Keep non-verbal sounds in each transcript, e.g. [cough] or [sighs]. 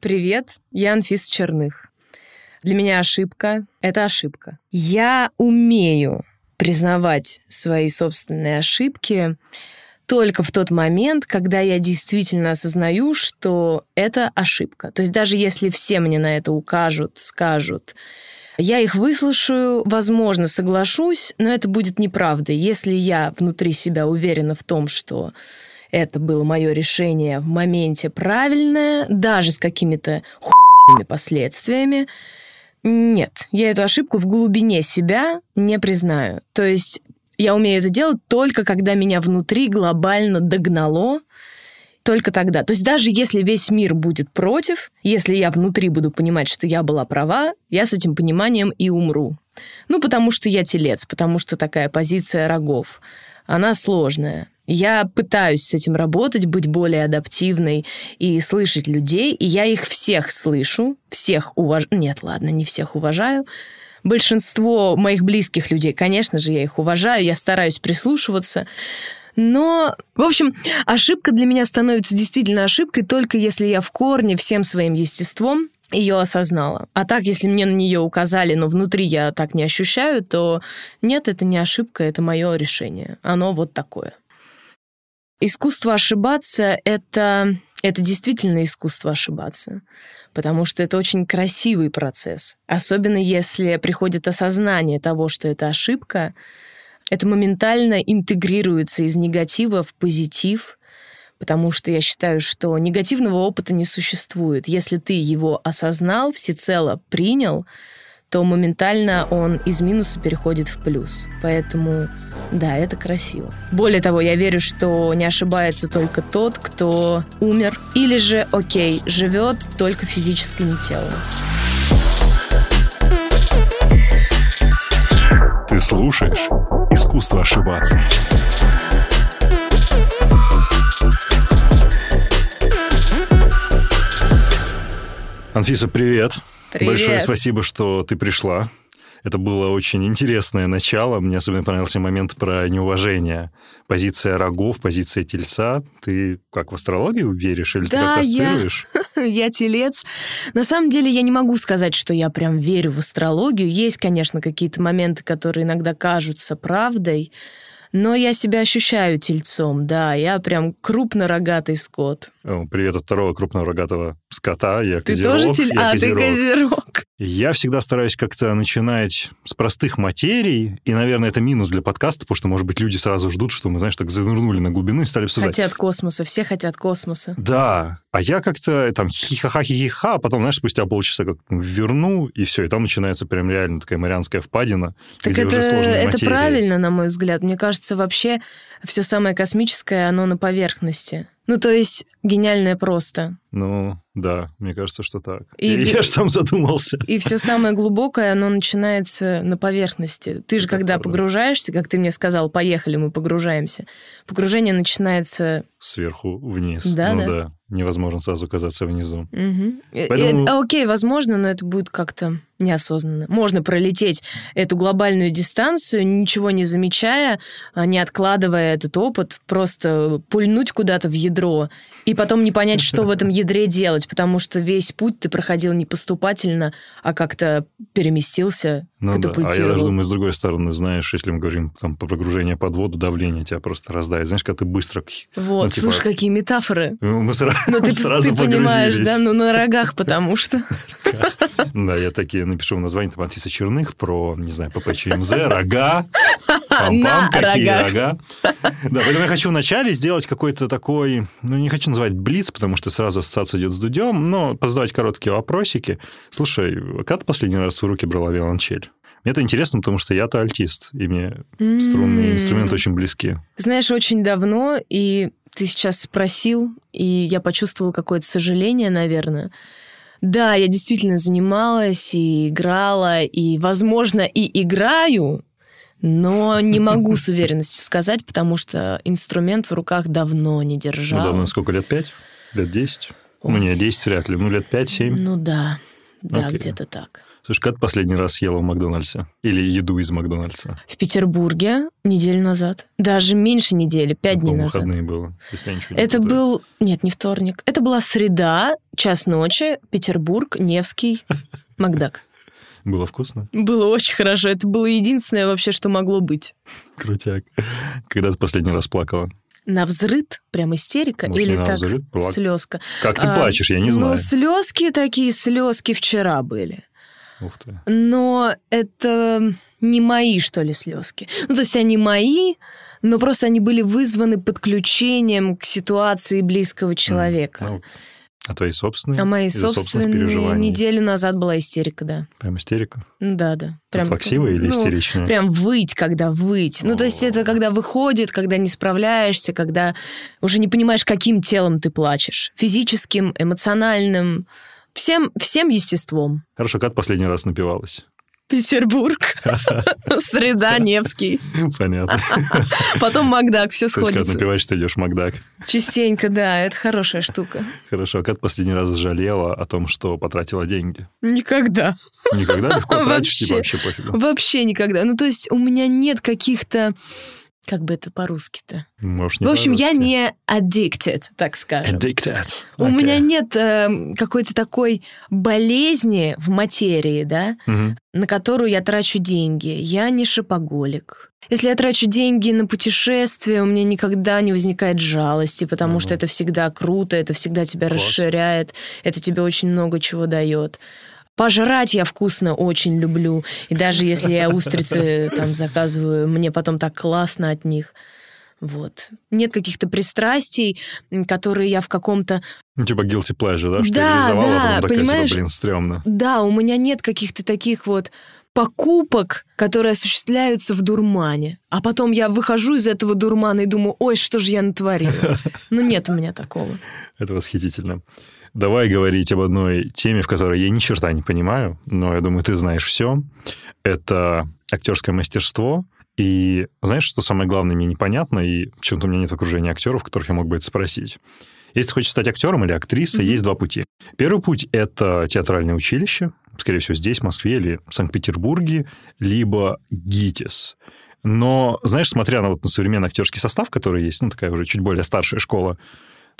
Привет, я Анфиса Черных. Для меня ошибка — это ошибка. Я умею признавать свои собственные ошибки только в тот момент, когда я действительно осознаю, что это ошибка. То есть даже если все мне на это укажут, скажут, я их выслушаю, возможно, соглашусь, но это будет неправдой. Если я внутри себя уверена в том, что это было мое решение в моменте правильное, даже с какими-то хуйными последствиями, нет, я эту ошибку в глубине себя не признаю. То есть я умею это делать только когда меня внутри глобально догнало, только тогда. То есть даже если весь мир будет против, если я внутри буду понимать, что я была права, я с этим пониманием и умру. Ну, потому что я телец, потому что такая позиция рогов. Она сложная. Я пытаюсь с этим работать, быть более адаптивной и слышать людей, и я их всех слышу, всех уважаю. Нет, ладно, не всех уважаю. Большинство моих близких людей, конечно же, я их уважаю, я стараюсь прислушиваться. Но, в общем, ошибка для меня становится действительно ошибкой только если я в корне всем своим естеством ее осознала. А так, если мне на нее указали, но внутри я так не ощущаю, то нет, это не ошибка, это мое решение. Оно вот такое. Искусство ошибаться — это, это действительно искусство ошибаться, потому что это очень красивый процесс. Особенно если приходит осознание того, что это ошибка, это моментально интегрируется из негатива в позитив, потому что я считаю, что негативного опыта не существует. Если ты его осознал, всецело принял, то моментально он из минуса переходит в плюс. Поэтому, да, это красиво. Более того, я верю, что не ошибается только тот, кто умер, или же, окей, живет только физическим телом. Ты слушаешь «Искусство ошибаться». Анфиса, привет. Привет. Большое спасибо, что ты пришла. Это было очень интересное начало. Мне особенно понравился момент про неуважение. Позиция рогов, позиция тельца. Ты как в астрологию веришь или Да, ты как-то я- ассоциируешь? [laughs] Я телец. На самом деле я не могу сказать, что я прям верю в астрологию. Есть, конечно, какие-то моменты, которые иногда кажутся правдой, но я себя ощущаю тельцом, да. Я прям крупнорогатый скот. Привет от второго крупного рогатого скота. Я Ты козерог, тоже телец? я А, ты козерог. Я всегда стараюсь как-то начинать с простых материй, и, наверное, это минус для подкаста, потому что, может быть, люди сразу ждут, что мы, знаешь, так занырнули на глубину и стали обсуждать. Хотят космоса, все хотят космоса. Да, а я как-то там хихаха хихиха, а потом, знаешь, спустя полчаса как верну, и все, и там начинается прям реально такая марианская впадина, Так где это, уже сложная это материя. правильно, на мой взгляд. Мне кажется, вообще все самое космическое, оно на поверхности. Ну, то есть гениальное просто. Ну, да, мне кажется, что так. И И, я же там задумался. И все самое глубокое, оно начинается на поверхности. Ты же, Это когда правда. погружаешься, как ты мне сказал, поехали, мы погружаемся. Погружение начинается... Сверху вниз. Да, ну да. да. Невозможно сразу оказаться внизу. Э, Поэтому- э, окей, возможно, но это будет как-то неосознанно. Можно пролететь эту глобальную дистанцию, ничего не замечая, а, не откладывая этот опыт, просто пульнуть куда-то в ядро, и потом не понять, что в этом ядре делать, потому что весь путь ты проходил не поступательно, а как-то переместился, Ну да, а я катапультировал. даже думаю, с другой стороны, знаешь, если мы говорим там по погружению под воду, давление тебя просто раздает. Знаешь, когда ты быстро... Вот, ну, типа, слушай, какие метафоры. Мы сразу, Ну, ты, [laughs] сразу ты понимаешь, да, ну на рогах, потому что. [laughs] Да, я такие напишу в названии там Анфиса Черных про, не знаю, ППЧМЗ, рога, пам-пам, какие рога. Да, поэтому я хочу вначале сделать какой-то такой, ну, не хочу называть блиц, потому что сразу ассоциация идет с Дудем, но позадавать короткие вопросики. Слушай, когда ты последний раз в руки брала виолончель? Мне это интересно, потому что я-то альтист, и мне струнные инструменты очень близки. Знаешь, очень давно, и ты сейчас спросил, и я почувствовала какое-то сожаление, наверное. Да, я действительно занималась и играла, и, возможно, и играю, но не могу с [laughs] уверенностью сказать, потому что инструмент в руках давно не Ну, держала. давно, сколько, лет пять? Лет десять? Ну, не, 10 вряд ли. Ну, лет 5-7. Ну да, да, где-то так. Слушай, когда ты последний раз съела в Макдональдсе? Или еду из Макдональдса? В Петербурге неделю назад. Даже меньше недели, пять Это, дней назад. выходные было, если я ничего не Это путаю. был... Нет, не вторник. Это была среда, час ночи, Петербург, Невский, [laughs] Макдак. Было вкусно? Было очень хорошо. Это было единственное вообще, что могло быть. Крутяк. Когда ты последний раз плакала? На взрыт, прям истерика, Может, или так взрыв, плак- слезка. Как ты А, плачешь, я не Ну, знаю. слезки такие, слезки вчера были. Ух ты. Но это не мои, что ли, слезки. Ну, то есть они мои, но просто они были вызваны подключением к ситуации близкого человека. Ну, а твои собственные? а мои собственные неделю назад была истерика, да. Прям истерика? Да, да. Прям плаксивая или ну, истеричная? Прям выть, когда выть. Ну, то есть это когда выходит, когда не справляешься, когда уже не понимаешь, каким телом ты плачешь. Физическим, эмоциональным, всем, всем естеством. Хорошо, ты последний раз напивалась? Петербург, [laughs] Среда, Невский. Понятно. [laughs] Потом Макдак, все есть, когда сходится. напиваешь, ты идешь в Макдак. Частенько, да, это хорошая штука. Хорошо, а ты последний раз жалела о том, что потратила деньги? Никогда. Никогда легко [laughs] тратишь, типа Вообще. вообще пофигу. Вообще никогда. Ну, то есть у меня нет каких-то... Как бы это по-русски-то? Можешь не В общем, я не addicted, так скажем. Addicted. У Окей. меня нет э, какой-то такой болезни в материи, да, Мгм. на которую я трачу деньги. Я не шопоголик. Если я трачу деньги на путешествия, у меня никогда не возникает жалости, потому Ага. что это всегда круто, это всегда тебя Класс. расширяет, это тебе очень много чего дает. Пожрать я вкусно очень люблю. И даже если я устрицы [laughs] там заказываю, мне потом так классно от них. Вот. Нет каких-то пристрастий, которые я в каком-то Ну, типа guilty pleasure, да? Что Да, реализовала, да, а потом такая, понимаешь? типа, блин, стрёмно. Да, у меня нет каких-то таких вот покупок, которые осуществляются в дурмане. А потом я выхожу из этого дурмана и думаю, ой, что же я натворила. [laughs] Ну, нет у меня такого. Это восхитительно. Давай говорить об одной теме, в которой я ни черта не понимаю, но я думаю, ты знаешь все. Это актерское мастерство. И знаешь, что самое главное мне непонятно, и почему-то у меня нет окружения актеров, которых я мог бы это спросить. Если ты хочешь стать актером или актрисой, Мгм. есть два пути. Первый путь – это театральное училище, скорее всего, здесь, в Москве или Санкт-Петербурге, либо ГИТИС. Но, знаешь, смотря на, вот, на современный актерский состав, который есть, ну, такая уже чуть более старшая школа,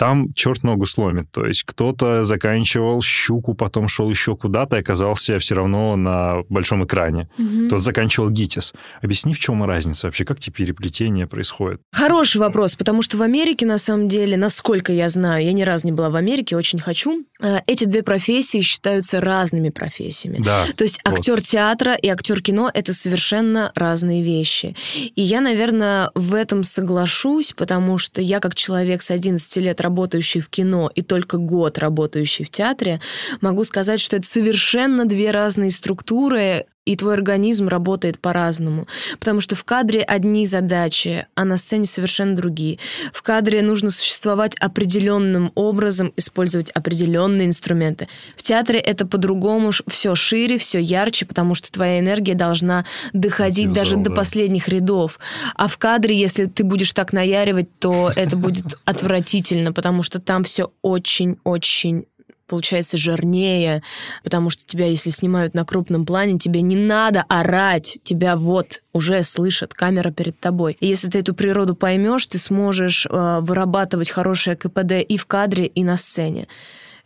там черт ногу сломит. То есть кто-то заканчивал щуку, потом шел еще куда-то и оказался все равно на большом экране. Кто-то заканчивал ГИТИС. Объясни, в чем разница вообще, как те переплетения происходят? Хороший вопрос, потому что в Америке, на самом деле, насколько я знаю, я ни разу не была в Америке, очень хочу, эти две профессии считаются разными профессиями. Да. То есть Вот. актер театра и актер кино это совершенно разные вещи. И я, наверное, в этом соглашусь, потому что я, как человек с 11 лет, работающий в кино и только год работающий в театре, могу сказать, что это совершенно две разные структуры, и твой организм работает по-разному. Потому что в кадре одни задачи, а на сцене совершенно другие. В кадре нужно существовать определенным образом, использовать определенные инструменты. В театре это по-другому, все шире, все ярче, потому что твоя энергия должна доходить даже до последних рядов. А в кадре, если ты будешь так наяривать, то это будет [laughs] отвратительно, потому что там все очень-очень получается жирнее, потому что тебя, если снимают на крупном плане, тебе не надо орать, тебя вот уже слышат, камера перед тобой. И если ты эту природу поймешь, ты сможешь э, вырабатывать хорошее КПД и в кадре, и на сцене.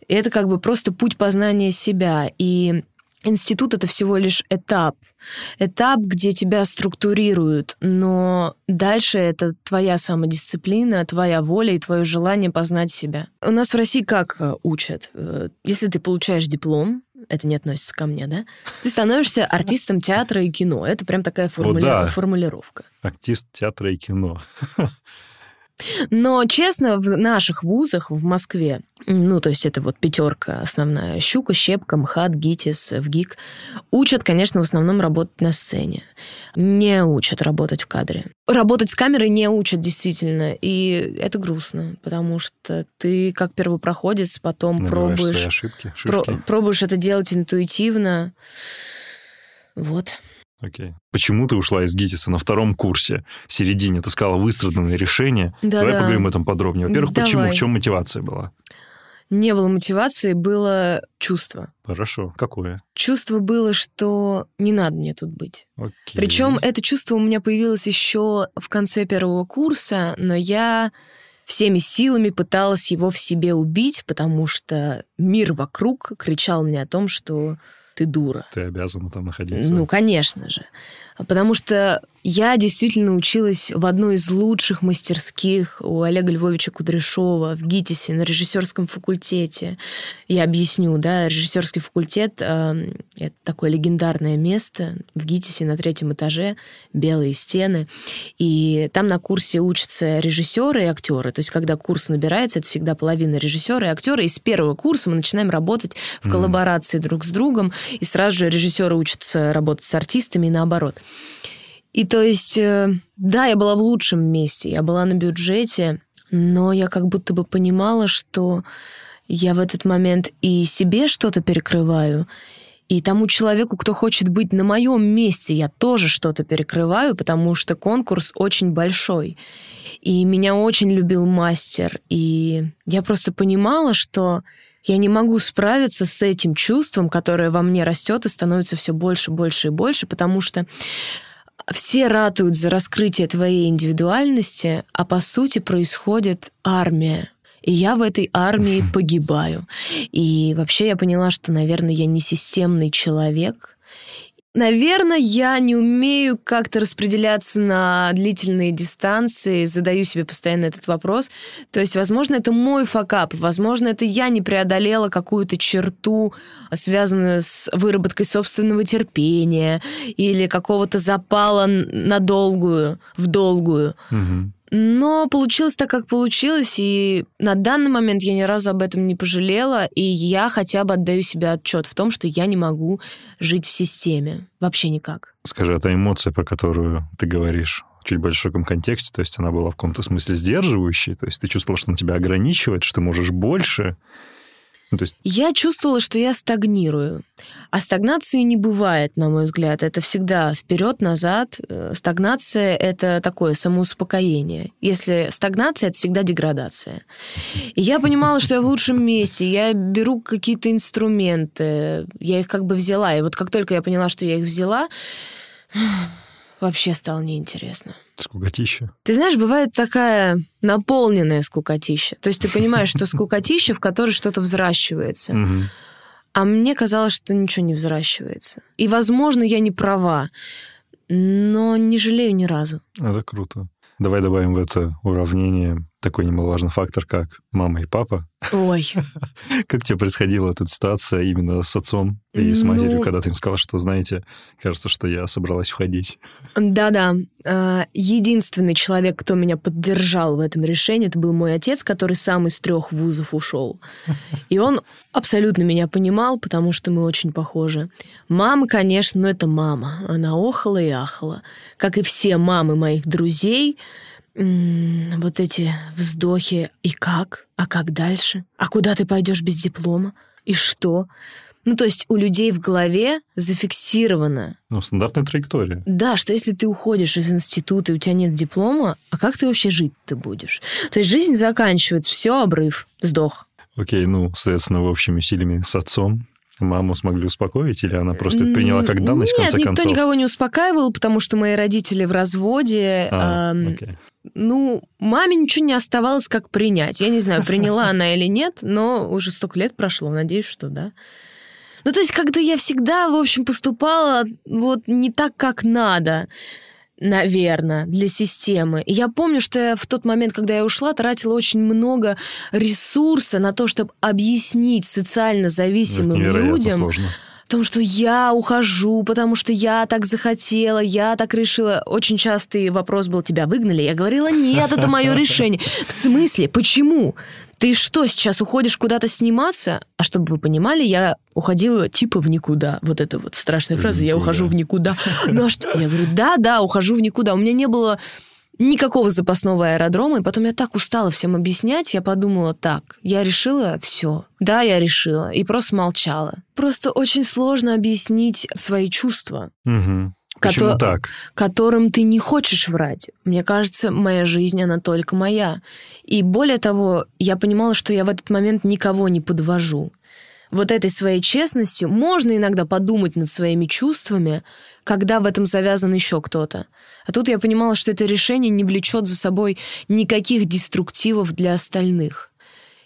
И это как бы просто путь познания себя. И Институт это всего лишь этап. Этап, где тебя структурируют, но дальше это твоя самодисциплина, твоя воля и твое желание познать себя. У нас в России как э, учат? Э, Если ты получаешь диплом, это не относится ко мне, да? Ты становишься артистом театра и кино. Это прям такая формули- да. формулировка. Артист театра и кино. [laughs] Но, честно, в наших вузах в Москве, ну, то есть это вот пятерка основная, Щука, Щепка, МХАТ, ГИТИС, ВГИК, учат, конечно, в основном работать на сцене. Не учат работать в кадре. Работать с камерой не учат, действительно, и это грустно, потому что ты, как первопроходец, потом Набиваешь пробуешь, ошибки, про- пробуешь это делать интуитивно. Вот. Окей. Почему ты ушла из ГИТИСа на втором курсе, в середине? Ты сказала выстраданное решение. Да-да. Давай поговорим об этом подробнее. Во-первых, почему? Давай. В чем мотивация была? не было мотивации, было чувство. Хорошо. Какое? Чувство было, что не надо мне тут быть. Окей. Причем это чувство у меня появилось еще в конце первого курса, но я всеми силами пыталась его в себе убить, потому что мир вокруг кричал мне о том, что ты дура. Ты обязана там находиться. Ну, конечно же. Потому что я действительно училась в одной из лучших мастерских у Олега Львовича Кудряшова в ГИТИСе на режиссерском факультете. Я объясню, да, режиссерский факультет э, это такое легендарное место в ГИТИСе на третьем этаже, белые стены. И там на курсе учатся режиссеры и актеры. То есть, когда курс набирается, это всегда половина режиссера и актера. И с первого курса мы начинаем работать в коллаборации mm. друг с другом. И сразу же режиссеры учатся работать с артистами и наоборот. И то есть, э, да, я была в лучшем месте, я была на бюджете, но я как будто бы понимала, что я в этот момент и себе что-то перекрываю, и тому человеку, кто хочет быть на моем месте, я тоже что-то перекрываю, потому что конкурс очень большой. И меня очень любил мастер. И я просто понимала, что я не могу справиться с этим чувством, которое во мне растет и становится все больше, больше и больше, потому что все ратуют за раскрытие твоей индивидуальности, а по сути происходит армия. И я в этой армии [laughs] погибаю. И вообще я поняла, что, наверное, я не системный человек, Наверное, я не умею как-то распределяться на длительные дистанции, задаю себе постоянно этот вопрос. То есть, возможно, это мой факап, возможно, это я не преодолела какую-то черту, связанную с выработкой собственного терпения или какого-то запала на долгую, в долгую. Угу. Но получилось так, как получилось, и на данный момент я ни разу об этом не пожалела, и я хотя бы отдаю себе отчет в том, что я не могу жить в системе. Вообще никак. Скажи, это эмоция, про которую ты говоришь, чуть в широком контексте, то есть она была в каком-то смысле сдерживающей, то есть ты чувствовал, что она тебя ограничивает, что ты можешь больше, ну, то есть... Я чувствовала, что я стагнирую. А стагнации не бывает, на мой взгляд. Это всегда вперед-назад. Э, стагнация — это такое самоуспокоение. Если стагнация — это всегда деградация. И я понимала, что я в лучшем месте. Я беру какие-то инструменты. Я их как бы взяла. И вот как только я поняла, что я их взяла, [sighs] вообще стало неинтересно. Скукотища. Ты знаешь, бывает такая наполненная скукотища. То есть ты понимаешь, что скукотища, в которой что-то взращивается. А мне казалось, что ничего не взращивается. И, возможно, я не права, но не жалею ни разу. Это круто. Давай добавим в это уравнение такой немаловажный фактор, как мама и папа. Ой. [laughs] Как тебе происходила эта ситуация именно с отцом и с матерью, ну... когда ты им сказала, что, знаете, кажется, что я собралась уходить? Да-да. А, единственный человек, кто меня поддержал в этом решении, это был мой отец, который сам из трех вузов ушел. [laughs] И он абсолютно меня понимал, потому что мы очень похожи. Мама, конечно, ну это мама. Она охала и ахала. Как и все мамы моих друзей, вот эти вздохи. И как? А как дальше? А куда ты пойдешь без диплома? И что? Ну, то есть у людей в голове зафиксировано. Ну, стандартная траектория. Да, что если ты уходишь из института, и у тебя нет диплома, а как ты вообще жить-то будешь? То есть жизнь заканчивается, все, обрыв, сдох. Окей, ну, соответственно, в общими усилиями с отцом Маму смогли успокоить, или она просто приняла как данность, Нет, в конце никто концов? никого не успокаивал, потому что мои родители в разводе. А, эм, okay. Ну, маме ничего не оставалось, как принять. Я не знаю, приняла она или нет, но уже столько лет прошло, надеюсь, что да. Ну, то есть, когда я всегда, в общем, поступала вот не так, как надо наверное, для системы. И я помню, что я в тот момент, когда я ушла, тратила очень много ресурса на то, чтобы объяснить социально зависимым людям, сложно. Том, что я ухожу, потому что я так захотела, я так решила. Очень частый вопрос был, тебя выгнали? Я говорила, нет, это мое [laughs] решение. В смысле? Почему? Ты что, сейчас уходишь куда-то сниматься? А чтобы вы понимали, я уходила типа в никуда. Вот это вот страшная фраза, я ухожу в никуда. Ну а что? Я говорю, да, да, ухожу в никуда. У меня не было никакого запасного аэродрома, и потом я так устала всем объяснять, я подумала, так, я решила все. Да, я решила, и просто молчала. Просто очень сложно объяснить свои чувства. Угу. Почему Кото- так? которым ты не хочешь врать. Мне кажется, моя жизнь, она только моя. И более того, я понимала, что я в этот момент никого не подвожу. Вот этой своей честностью можно иногда подумать над своими чувствами, когда в этом завязан еще кто-то. А тут я понимала, что это решение не влечет за собой никаких деструктивов для остальных.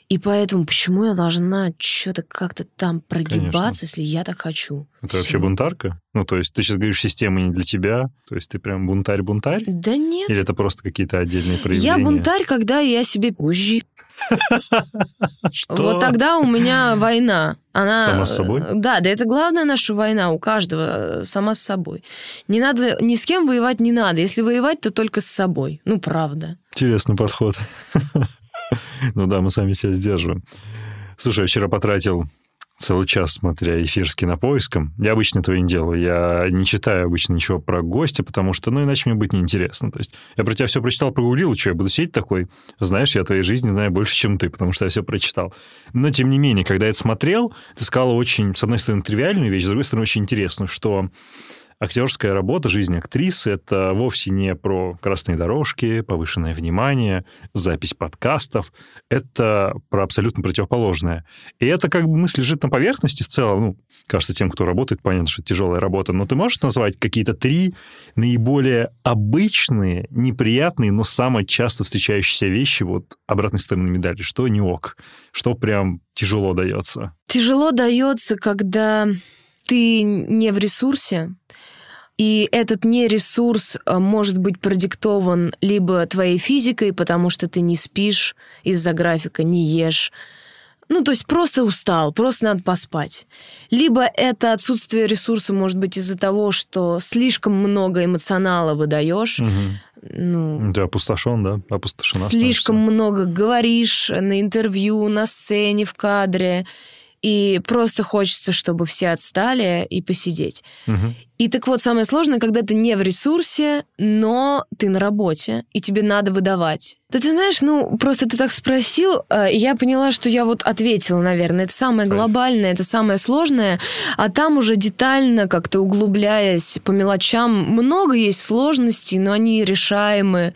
И поэтому почему я должна что-то как-то там прогибаться, Конечно. если я так хочу? Это вообще Всё. бунтарка? Ну, то есть ты сейчас говоришь, система не для тебя? То есть ты прям бунтарь-бунтарь? Да нет. Или это просто какие-то отдельные проявления? Я бунтарь, когда я себе позже. [laughs] Вот тогда у меня война. Она... Сама с собой? э, Да, да это главная наша война у каждого э, сама с собой. Не надо, ни с кем воевать не надо. Если воевать, то только с собой. Ну, правда. Интересный подход. [laughs] [laughs] Ну да, мы сами себя сдерживаем. Слушай, я вчера потратил целый час, смотря эфир с кинопоиском. Я обычно этого не делаю. Я не читаю обычно ничего про гостя, потому что, ну, иначе мне будет неинтересно. То есть я про тебя все прочитал, прогуглил, и что, я буду сидеть такой? Знаешь, я о твоей жизни знаю больше, чем ты, потому что я все прочитал. Но, тем не менее, когда я это смотрел, ты сказала очень, с одной стороны, тривиальную вещь, с другой стороны, очень интересную, что актерская работа, жизнь актрисы – это вовсе не про красные дорожки, повышенное внимание, запись подкастов. Это про абсолютно противоположное. И это как бы мысль лежит на поверхности в целом. Ну, кажется, тем, кто работает, понятно, что это тяжелая работа. Но ты можешь назвать какие-то три наиболее обычные, неприятные, но самые часто встречающиеся вещи вот обратной стороны медали? Что не ок? Что прям тяжело дается? Тяжело дается, когда ты не в ресурсе, и этот нересурс э, может быть продиктован либо твоей физикой, потому что ты не спишь из-за графика, не ешь. Ну, то есть просто устал, просто надо поспать. Либо это отсутствие ресурса может быть из-за того, что слишком много эмоционала выдаешь. Ну, Ты опустошен, да? Опустошена слишком становишься. много говоришь на интервью, на сцене, в кадре, и просто хочется, чтобы все отстали и посидеть. Мгм. И так вот, самое сложное, когда ты не в ресурсе, но ты на работе, и тебе надо выдавать. Да ты знаешь, ну, просто ты так спросил, э, и я поняла, что я вот ответила, наверное. Это самое глобальное, это самое сложное, а там уже детально, как-то углубляясь по мелочам, много есть сложностей, но они решаемы.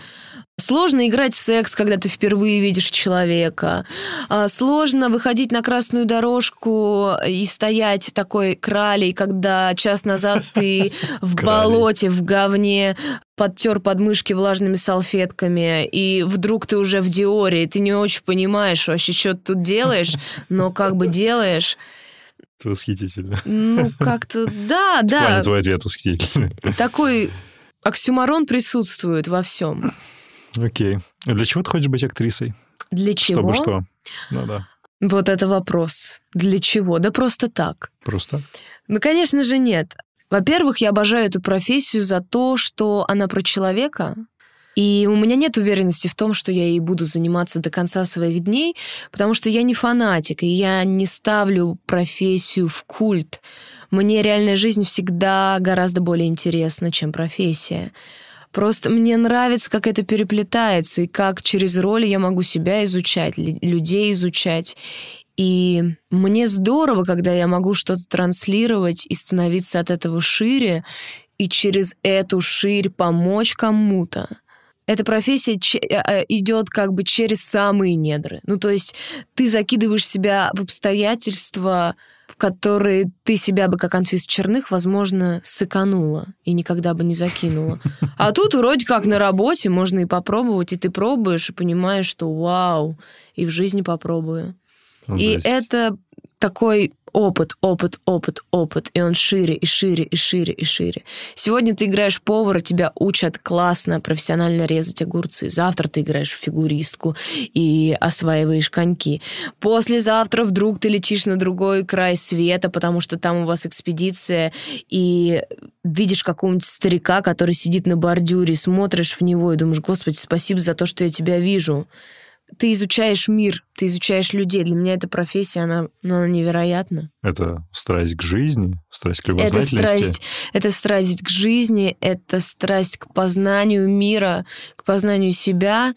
Сложно играть в секс, когда ты впервые видишь человека. А, Сложно выходить на красную дорожку и стоять такой кралей, когда час назад [laughs] ты в болоте, в говне подтер подмышки влажными салфетками, и вдруг ты уже в Диоре, и ты не очень понимаешь вообще, что ты тут делаешь, [laughs] но как бы делаешь. Это восхитительно. Ну, как-то, да, В плане да, твой ответ восхитительный. такой оксюмарон присутствует во всем. Окей. А Для чего ты хочешь быть актрисой? Для чего? Чтобы что? Ну да. Вот это вопрос. Для чего? Да просто так. Просто. Ну, конечно же, нет. Во-первых, я обожаю эту профессию за то, что она про человека, и у меня нет уверенности в том, что я ей буду заниматься до конца своих дней, потому что я не фанатик, и я не ставлю профессию в культ. Мне реальная жизнь всегда гораздо более интересна, чем профессия. Просто мне нравится, как это переплетается, и как через роли я могу себя изучать, лю- людей изучать. И мне здорово, когда я могу что-то транслировать и становиться от этого шире, и через эту ширь помочь кому-то. Эта профессия э, э, идет как бы через самые недры. Ну, то есть ты закидываешь себя в обстоятельства, в которые ты себя бы, как Анфиса Черных, возможно, сэканула и никогда бы не закинула. А тут вроде как на работе можно и попробовать, и ты пробуешь, и понимаешь, что вау, и в жизни попробую. Ну, И есть- это такой опыт, опыт, опыт, опыт, и он шире, и шире, и шире, и шире. Сегодня ты играешь повара, тебя учат классно, профессионально резать огурцы. Завтра ты играешь в фигуристку и осваиваешь коньки. Послезавтра вдруг ты летишь на другой край света, потому что там у вас экспедиция, и видишь какого-нибудь старика, который сидит на бордюре, смотришь в него и думаешь, господи, спасибо за то, что я тебя вижу ты изучаешь мир, ты изучаешь людей. Для меня эта профессия, она, ну, она невероятна. Это страсть к жизни, страсть к Это любознательности. страсть, это страсть к жизни, это страсть к познанию мира, к познанию себя.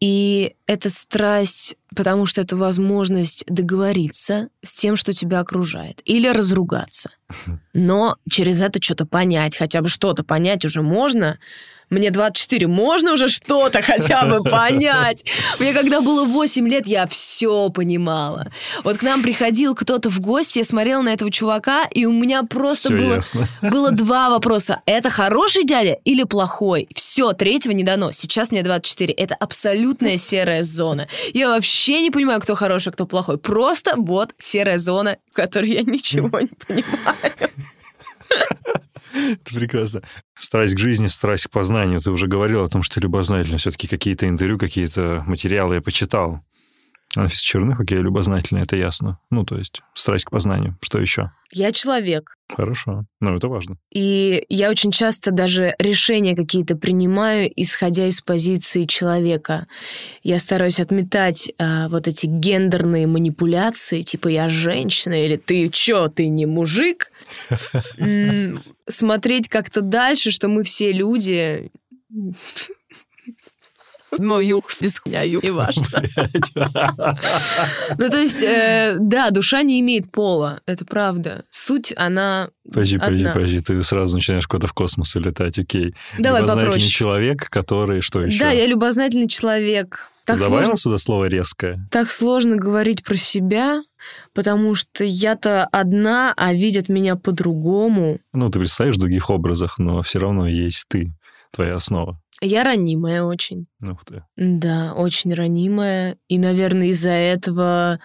И это страсть, потому что это возможность договориться с тем, что тебя окружает. Или разругаться. [laughs] Но через это что-то понять, хотя бы что-то понять уже можно. Мне 24, можно уже что-то хотя бы [laughs] понять. Мне когда было 8 лет, я все понимала. Вот к нам приходил кто-то в гости, я смотрела на этого чувака, и у меня просто Всё было, ясно. [laughs] было два вопроса. Это хороший дядя или плохой? Все, третьего не дано. Сейчас мне 24. Это абсолютная серая зона. Я вообще не понимаю, кто хороший, кто плохой. Просто вот серая зона, в которой я [laughs] ничего не понимаю. Это прекрасно. Страсть к жизни, страсть к познанию. Ты уже говорил о том, что ты любознательный. Все-таки какие-то интервью, какие-то материалы я почитал. Анфиса Черных, окей, любознательная, это ясно. Ну, то есть, страсть к познанию. Что еще? Я человек. Хорошо. Ну, это важно. И я очень часто даже решения какие-то принимаю, исходя из позиции человека. Я стараюсь отметать а, вот эти гендерные манипуляции, типа я женщина или ты чё, ты не мужик. [laughs] Смотреть как-то дальше, что мы все люди. Мой юг без хуя, юг, не важно. Ну, то есть, э, да, душа не имеет пола, это правда. Суть, она Подожди, подожди, подожди. Ты сразу начинаешь куда-то в космос улетать, окей. Давай Любознательный попроще. человек, который... Что еще? Да, я любознательный человек. Так Добавила сложно, сюда слово резкое? так сложно говорить про себя, потому что я-то одна, а видят меня по-другому. Ну, ты представишь в других образах, но все равно есть ты, твоя основа. Я ранимая очень. Ух ты. Да, очень ранимая. И, наверное, из-за этого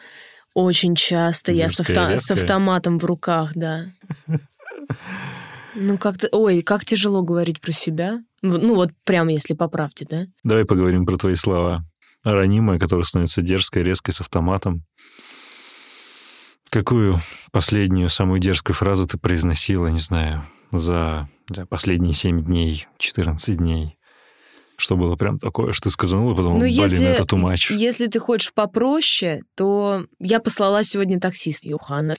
очень часто я с, Дерзкая, авто- с автоматом в руках, да. Ну, как-то... Ой, как тяжело говорить про себя. Ну, вот прямо если по правде, да? Давай поговорим про твои слова. Ранимая, которая становится дерзкой, резкой, с автоматом. Какую последнюю, самую дерзкую фразу ты произносила, не знаю, за, за последние 7 дней, 14 дней? Что было прям такое, что ты сказала, потом, Ну, блин, если, это too much. если ты хочешь попроще, то я послала сегодня таксист Юхана.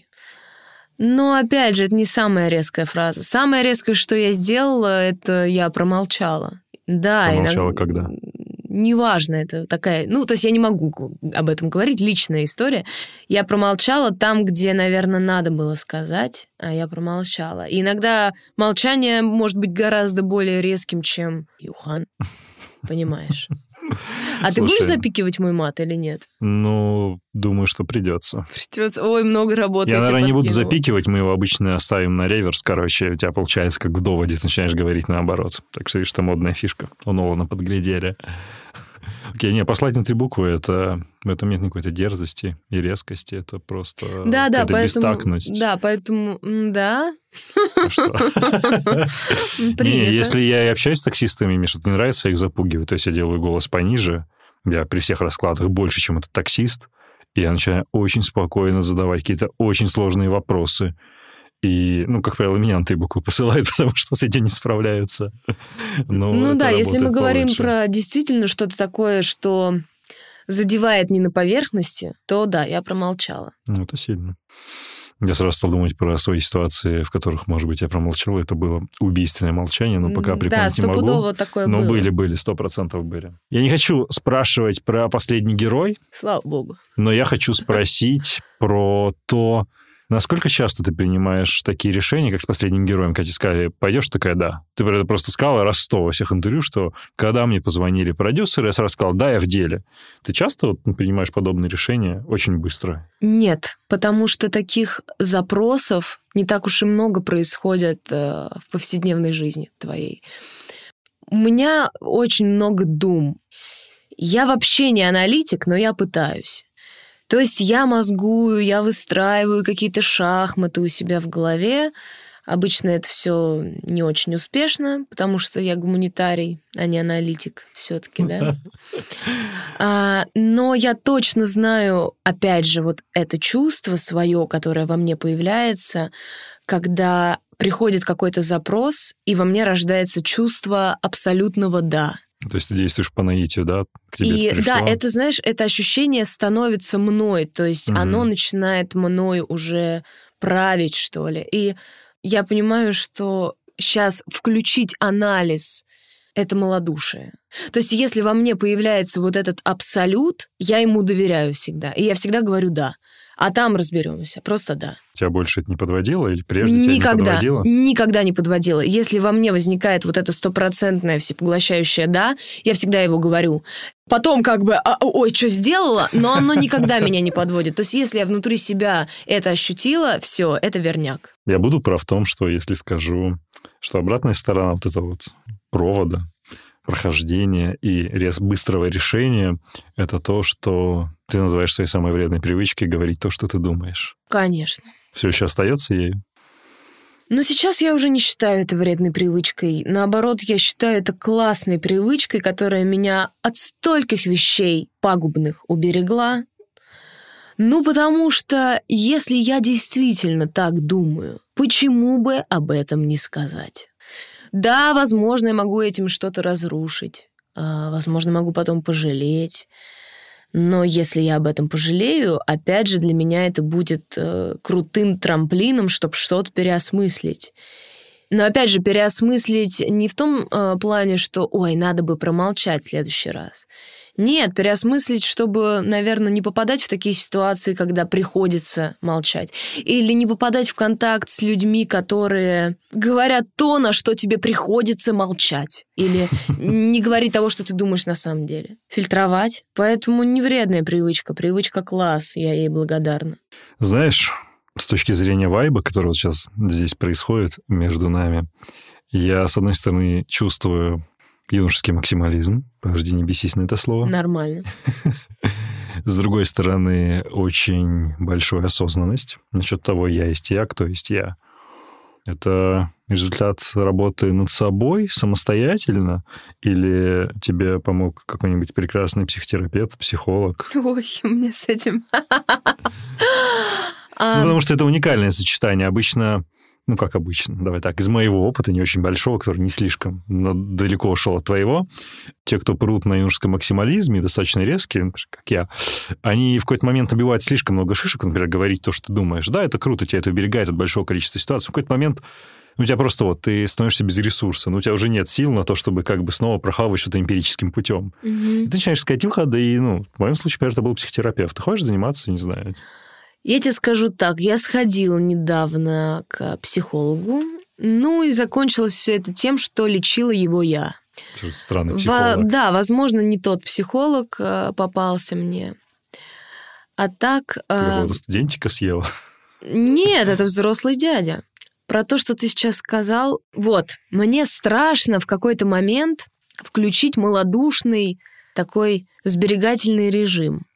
Но, опять же, это не самая резкая фраза. Самое резкое, что я сделала, это я промолчала. Да, Промолчала иногда- когда? Неважно, это такая... Ну, то есть я не могу об этом говорить, личная история. Я промолчала там, где, наверное, надо было сказать, а я промолчала. И иногда молчание может быть гораздо более резким, чем Юхан. Понимаешь? А ты будешь запикивать мой мат или нет? Ну, думаю, что придется. Придется- Ой, много работы. Я, тебе наверное, не буду запикивать, мы его обычно оставим на реверс, короче, у тебя получается как в доводе, ты начинаешь говорить наоборот. Так что, видишь, это модная фишка. У Нолана подглядели. Окей, не, послать на три буквы, это, в этом нет никакой-то дерзости и резкости, это просто Да, да, поэтому... бестактность. Да, поэтому... Да, А что? [laughs] Не, если я общаюсь с таксистами, мне что-то не нравится, я их запугиваю. То есть я делаю голос пониже, я при всех раскладах больше, чем этот таксист, и я начинаю очень спокойно задавать какие-то очень сложные вопросы. И, ну, как правило, меня на три буквы посылают, [laughs] потому что с этим не справляются. Но Ну да, если мы говорим получше. про действительно что-то такое, что задевает не на поверхности, то да, я промолчала. Ну, это сильно. Я сразу стал думать про свои ситуации, в которых, может быть, я промолчал. Это было убийственное молчание, но пока припомнить Да, не могу. такое Но было. были, были, сто процентов были. Я не хочу спрашивать про последний герой, Слава богу. но я хочу спросить про то, насколько часто ты принимаешь такие решения, как с последним героем, когда тебе сказали, пойдешь, такая, да. Ты просто сказала раз сто во всех интервью, что когда мне позвонили продюсеры, я сразу сказал, да, я в деле. Ты часто вот, принимаешь подобные решения очень быстро? Нет, потому что таких запросов не так уж и много происходит э, в повседневной жизни твоей. У меня очень много дум. Я вообще не аналитик, но я пытаюсь. То есть я мозгую, я выстраиваю какие-то шахматы у себя в голове. Обычно это все не очень успешно, потому что я гуманитарий, а не аналитик все-таки, да. [laughs] А, но я точно знаю, опять же, вот это чувство свое, которое во мне появляется, когда приходит какой-то запрос, и во мне рождается чувство абсолютного «да». То есть ты действуешь по наитию, да? К тебе И это да, это, знаешь, это ощущение становится мной, то есть Мгм. оно начинает мной уже править, что ли. И я понимаю, что сейчас включить анализ — это малодушие. То есть если во мне появляется вот этот абсолют, я ему доверяю всегда. И я всегда говорю «да». А там разберемся. Просто да. Тебя больше это не подводило или прежде тебя не никогда, подводило? никогда не подводила. Если во мне возникает вот это стопроцентное всепоглощающее «да», я всегда его говорю. Потом как бы «А, «ой, что сделала?», но оно никогда меня не подводит. То есть если я внутри себя это ощутила, все, это верняк. Я буду прав в том, что если скажу, что обратная сторона вот этого вот провода, прохождения и рез быстрого решения — это то, что ты называешь своей самой вредной привычкой говорить то, что ты думаешь. Конечно. Все еще остается ею? Но сейчас я уже не считаю это вредной привычкой. Наоборот, я считаю это классной привычкой, которая меня от стольких вещей пагубных уберегла. Ну, потому что если я действительно так думаю, почему бы об этом не сказать? Да, возможно, я могу этим что-то разрушить. а, Возможно, могу потом пожалеть. Но если я об этом пожалею, опять же, для меня это будет э, крутым трамплином, чтобы что-то переосмыслить. Но опять же, переосмыслить не в том э, плане, что, ой, надо бы промолчать в следующий раз. Нет, переосмыслить, чтобы, наверное, не попадать в такие ситуации, когда приходится молчать. Или не попадать в контакт с людьми, которые говорят то, на что тебе приходится молчать. Или не говорить того, что ты думаешь на самом деле. Фильтровать. Поэтому не вредная привычка. Привычка класс. Я ей благодарна. Знаешь, с точки зрения вайба, который вот сейчас здесь происходит между нами, я, с одной стороны, чувствую юношеский максимализм. Подожди, не бесись на это слово. Нормально. С другой стороны, очень большая осознанность насчет того, я есть я, кто есть я. Это результат работы над собой самостоятельно? Или тебе помог какой-нибудь прекрасный психотерапевт, психолог? Ой, у меня с этим... Ну, потому что это уникальное сочетание. Обычно, ну, как обычно, давай так, из моего опыта, не очень большого, который не слишком далеко ушел от твоего, те, кто прут на юношеском максимализме, достаточно резкие, как я, они в какой-то момент набивают слишком много шишек, например, говорить то, что ты думаешь. Да, это круто, тебя это уберегает от большого количества ситуаций. В какой-то момент у тебя просто вот, ты становишься без ресурса, но у тебя уже нет сил на то, чтобы как бы снова прохавать что-то эмпирическим путем. мгм. И ты начинаешь искать выхода, и, ну, в моем случае, например, это был психотерапевт. Ты хочешь заниматься, не знаю, Я тебе скажу так, я сходила недавно к психологу, ну и закончилось все это тем, что лечила его я. странный Во- психолог. да, возможно, не тот психолог э, попался мне. А так... Ты э, какого-то студентика съела. Нет, это [laughs] взрослый дядя. Про то, что ты сейчас сказал. Вот, мне страшно в какой-то момент включить малодушный такой сберегательный режим.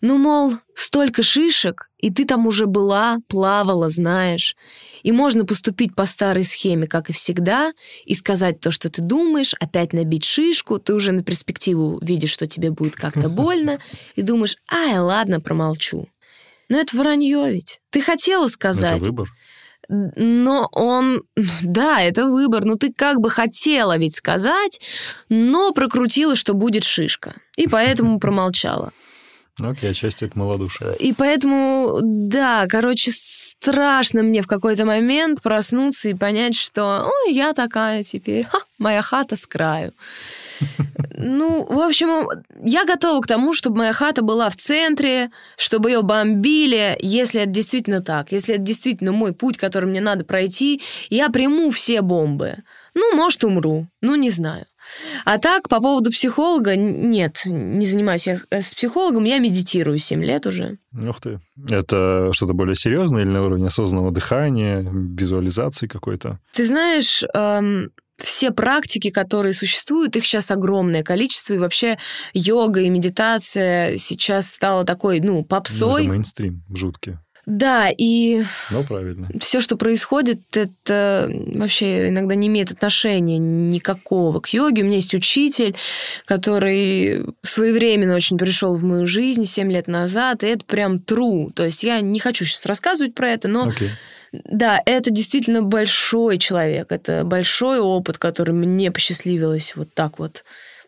Ну, мол, столько шишек, и ты там уже была, плавала, знаешь. И можно поступить по старой схеме, как и всегда, и сказать то, что ты думаешь, опять набить шишку, ты уже на перспективу видишь, что тебе будет как-то [laughs] больно, и думаешь, ай, ладно, промолчу. Но это вранье ведь. Ты хотела сказать. Это выбор. Но он... Да, это выбор. Но ты как бы хотела ведь сказать, но прокрутила, что будет шишка. И поэтому [laughs] промолчала. Окей, отчасти это малодушие. И поэтому, да, короче, страшно мне в какой-то момент проснуться и понять, что ой, я такая теперь, ха, моя хата с краю. [laughs] Ну, в общем, я готова к тому, чтобы моя хата была в центре, чтобы ее бомбили, если это действительно так, если это действительно мой путь, который мне надо пройти, я приму все бомбы. Ну, может, умру, ну, не знаю. А так, по поводу психолога, нет, не занимаюсь я с- с психологом, я медитирую 7 лет уже. Ух ты. Это что-то более серьезное или на уровне осознанного дихания, визуализации какой-то? Ты знаешь, эм, все практики, которые существуют, их сейчас огромное количество, и вообще йога и медитация сейчас стала такой, ну, Ну, попсой. это мейнстрим, жуткий. Да, и Ну, правильно. все, что происходит, это вообще иногда не имеет отношения никакого к йоге. У меня есть учитель, который своевременно очень пришел в мою жизнь 7 лет назад, и это прям true. То есть я не хочу сейчас рассказывать про это, но Окей. да, это действительно большой человек, это большой опыт, который мне посчастливилось вот так вот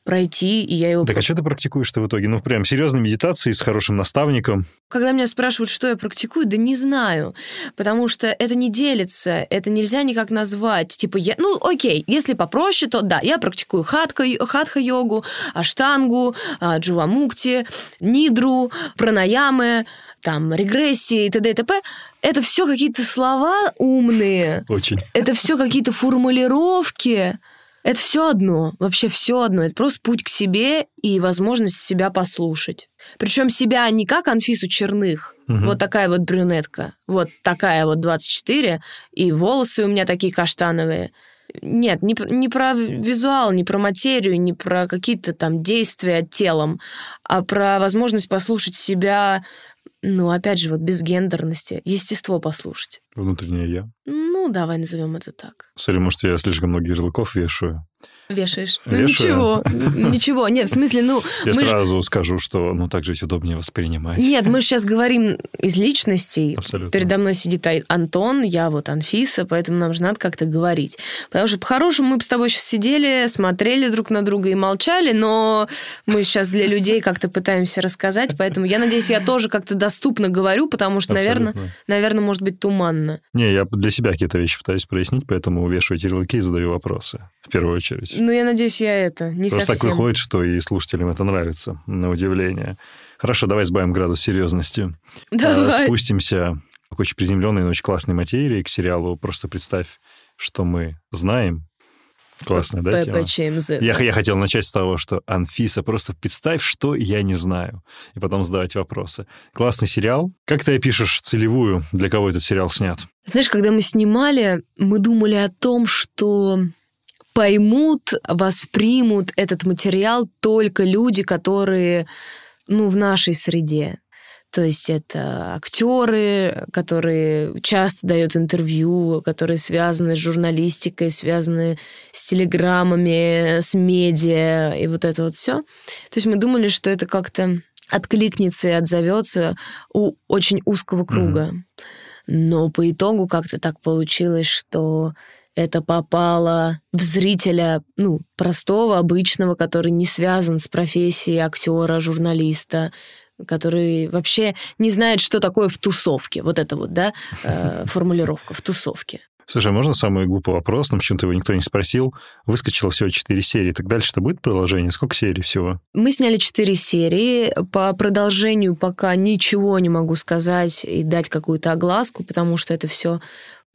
пройти, и я его... Так а что ты практикуешь-то в итоге? Ну, прям серьезной медитации с хорошим наставником. Когда меня спрашивают, что я практикую, да не знаю, потому что это не делится, это нельзя никак назвать. Типа, я, ну, окей, если попроще, то да, я практикую хатха, хатха-йогу, аштангу, а, джувамукти, нидру, пранаямы, там, регрессии и т.д. и т.п. Это все какие-то слова умные. Очень. Это все какие-то формулировки, это все одно, вообще все одно. Это просто путь к себе и возможность себя послушать. Причем себя не как Анфису Черных, угу. вот такая вот брюнетка, вот такая вот 24, и волосы у меня такие каштановые. Нет, не, не про визуал, не про материю, не про какие-то там действия телом, а про возможность послушать себя, ну, опять же, вот без гендерности, естество послушать. Внутреннее я. Ну, давай назовем это так. Сори, может, я слишком много ярлыков вешаю. Вешаешь. Вешаю. Ну, ничего, [laughs] ничего. Нет, в смысле, ну... Я мы ж- сразу скажу, что ну так же ведь удобнее воспринимать. Нет, мы сейчас говорим из личностей. Абсолютно. Передо мной сидит Антон, я вот Анфиса, поэтому нам же надо как-то говорить. Потому что по-хорошему мы бы с тобой сейчас сидели, смотрели друг на друга и молчали, но мы сейчас для людей как-то пытаемся рассказать, поэтому я надеюсь, я тоже как-то доступно говорю, потому что, наверное, Абсолютно. наверное, может быть туманно. Не, я для себя какие-то вещи пытаюсь прояснить, поэтому вешаю ярлыки и задаю вопросы, в первую очередь. Ну, я надеюсь, я это не Просто так совсем. выходит, что и слушателям это нравится, на удивление. Хорошо, давай сбавим градус серьезности. [laughs] Э, Давай. Спустимся к очень приземленной, но очень классной материи, к сериалу «Просто представь, что мы знаем». Классная, да, тема? Я, я хотел начать с того, что Анфиса, просто представь, что я не знаю, и потом задавать вопросы. Классный сериал. Как ты опишешь целевую, для кого этот сериал снят? Знаешь, когда мы снимали, мы думали о том, что поймут, воспримут этот материал только люди, которые, ну, в нашей среде. То есть это актеры, которые часто дают интервью, которые связаны с журналистикой, связаны с телеграммами, с медиа и вот это вот все. То есть мы думали, что это как-то откликнется и отзовется у очень узкого круга. Но по итогу как-то так получилось, что это попало в зрителя, ну, простого, обычного, который не связан с профессией актера, журналиста, который вообще не знает, что такое в тусовке. Вот это вот, да, э, [laughs] формулировка в тусовке. Слушай, а можно самый глупый вопрос, но почему-то его никто не спросил. Выскочило всего четыре серии. Так дальше-то будет продолжение? Сколько серий всего? Мы сняли четыре серии. По продолжению пока ничего не могу сказать и дать какую-то огласку, потому что это все...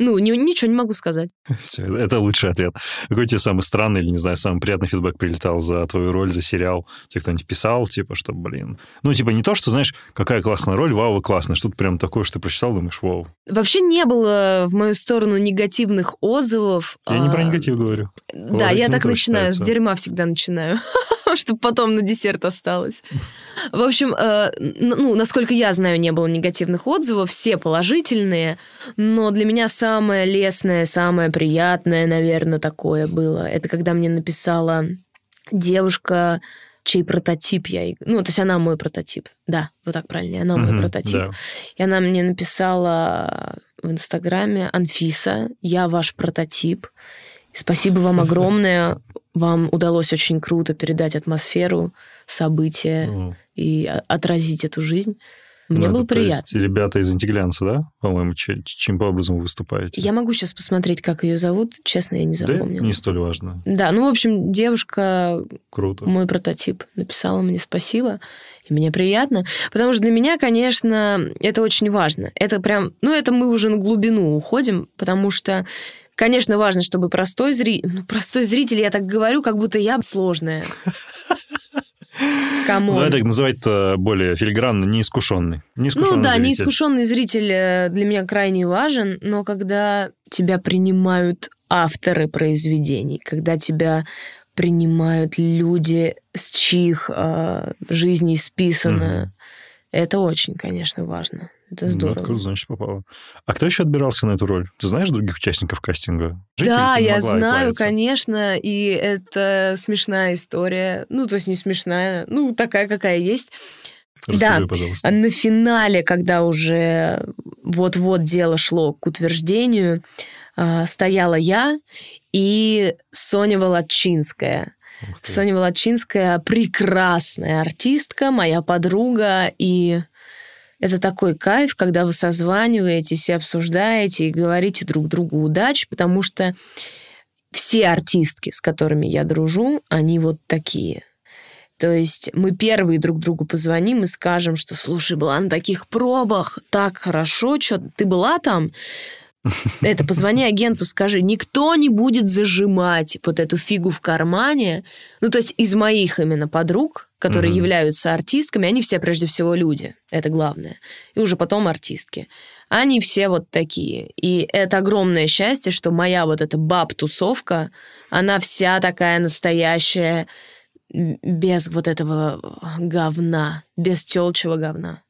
Ну, ни- ничего не могу сказать. [laughs] Все, это лучший ответ. Какой тебе самый странный или, не знаю, самый приятный фидбэк прилетал за твою роль, за сериал? Тебе кто-нибудь писал, типа, что, блин... Ну, типа, не то, что, знаешь, какая классная роль, вау, вы классная. Что-то прям такое, что ты прочитал, думаешь, вау. Вообще не было в мою сторону негативных отзывов. Я не про А, негатив говорю. Да, я так начинаю, с дерьма всегда начинаю, [laughs] [laughs] чтобы потом на десерт осталось. В общем, э, ну, насколько я знаю, не было негативных отзывов, все положительные, но для меня самое лестное, самое приятное, наверное, такое было, это когда мне написала девушка, чей прототип я... Ну, то есть она мой прототип. Да, вот так правильно, она мой прототип. да. И она мне написала в Инстаграме, Анфиса, я ваш прототип. Спасибо вам огромное. Вам удалось очень круто передать атмосферу, события и отразить эту жизнь. Мне ну, было это, то есть, приятно. ребята из «Антиглянца», да? По-моему, че- чем по образом вы выступаете? Я могу сейчас посмотреть, как ее зовут. Честно, я не Да, запомнила. не столь важно. Да, ну, в общем, девушка, Круто. мой прототип, написала мне спасибо, и мне приятно, потому что для меня, конечно, это очень важно. Это прям, ну, это мы уже на глубину уходим, потому что, конечно, важно, чтобы простой зритель, ну, простой зритель, я так говорю, как будто я сложная. Come on. Ну, это называть более филигранно, неискушенный. неискушенный Ну да, зритель. неискушенный зритель э, для меня крайне важен, но когда тебя принимают авторы произведений, когда тебя принимают люди, с чьих э, жизней списано, это очень, конечно, важно. Это Ну, здорово. круто, значит, попало. А кто еще отбирался на эту роль? Ты знаешь других участников кастинга? Жить да, я знаю, отправиться? конечно, и это смешная история. Ну, то есть не смешная, ну, такая, какая есть. Расскажи, Да. пожалуйста. На финале, когда уже вот-вот дело шло к утверждению, а, стояла я и Соня Володчинская. Соня Волочинская прекрасная артистка, моя подруга, и это такой кайф, когда вы созваниваетесь и обсуждаете, и говорите друг другу удачи, потому что все артистки, с которыми я дружу, они вот такие. То есть мы первые друг другу позвоним и скажем, что, слушай, была на таких пробах, так хорошо, что ты была там? Это позвони агенту, скажи, никто не будет зажимать вот эту фигу в кармане. Ну, то есть из моих именно подруг, которые mm-hmm. являются артистками, они все прежде всего люди, это главное. И уже потом артистки. Они все вот такие. И это огромное счастье, что моя вот эта баб-тусовка, она вся такая настоящая, без вот этого говна, без телчего говна.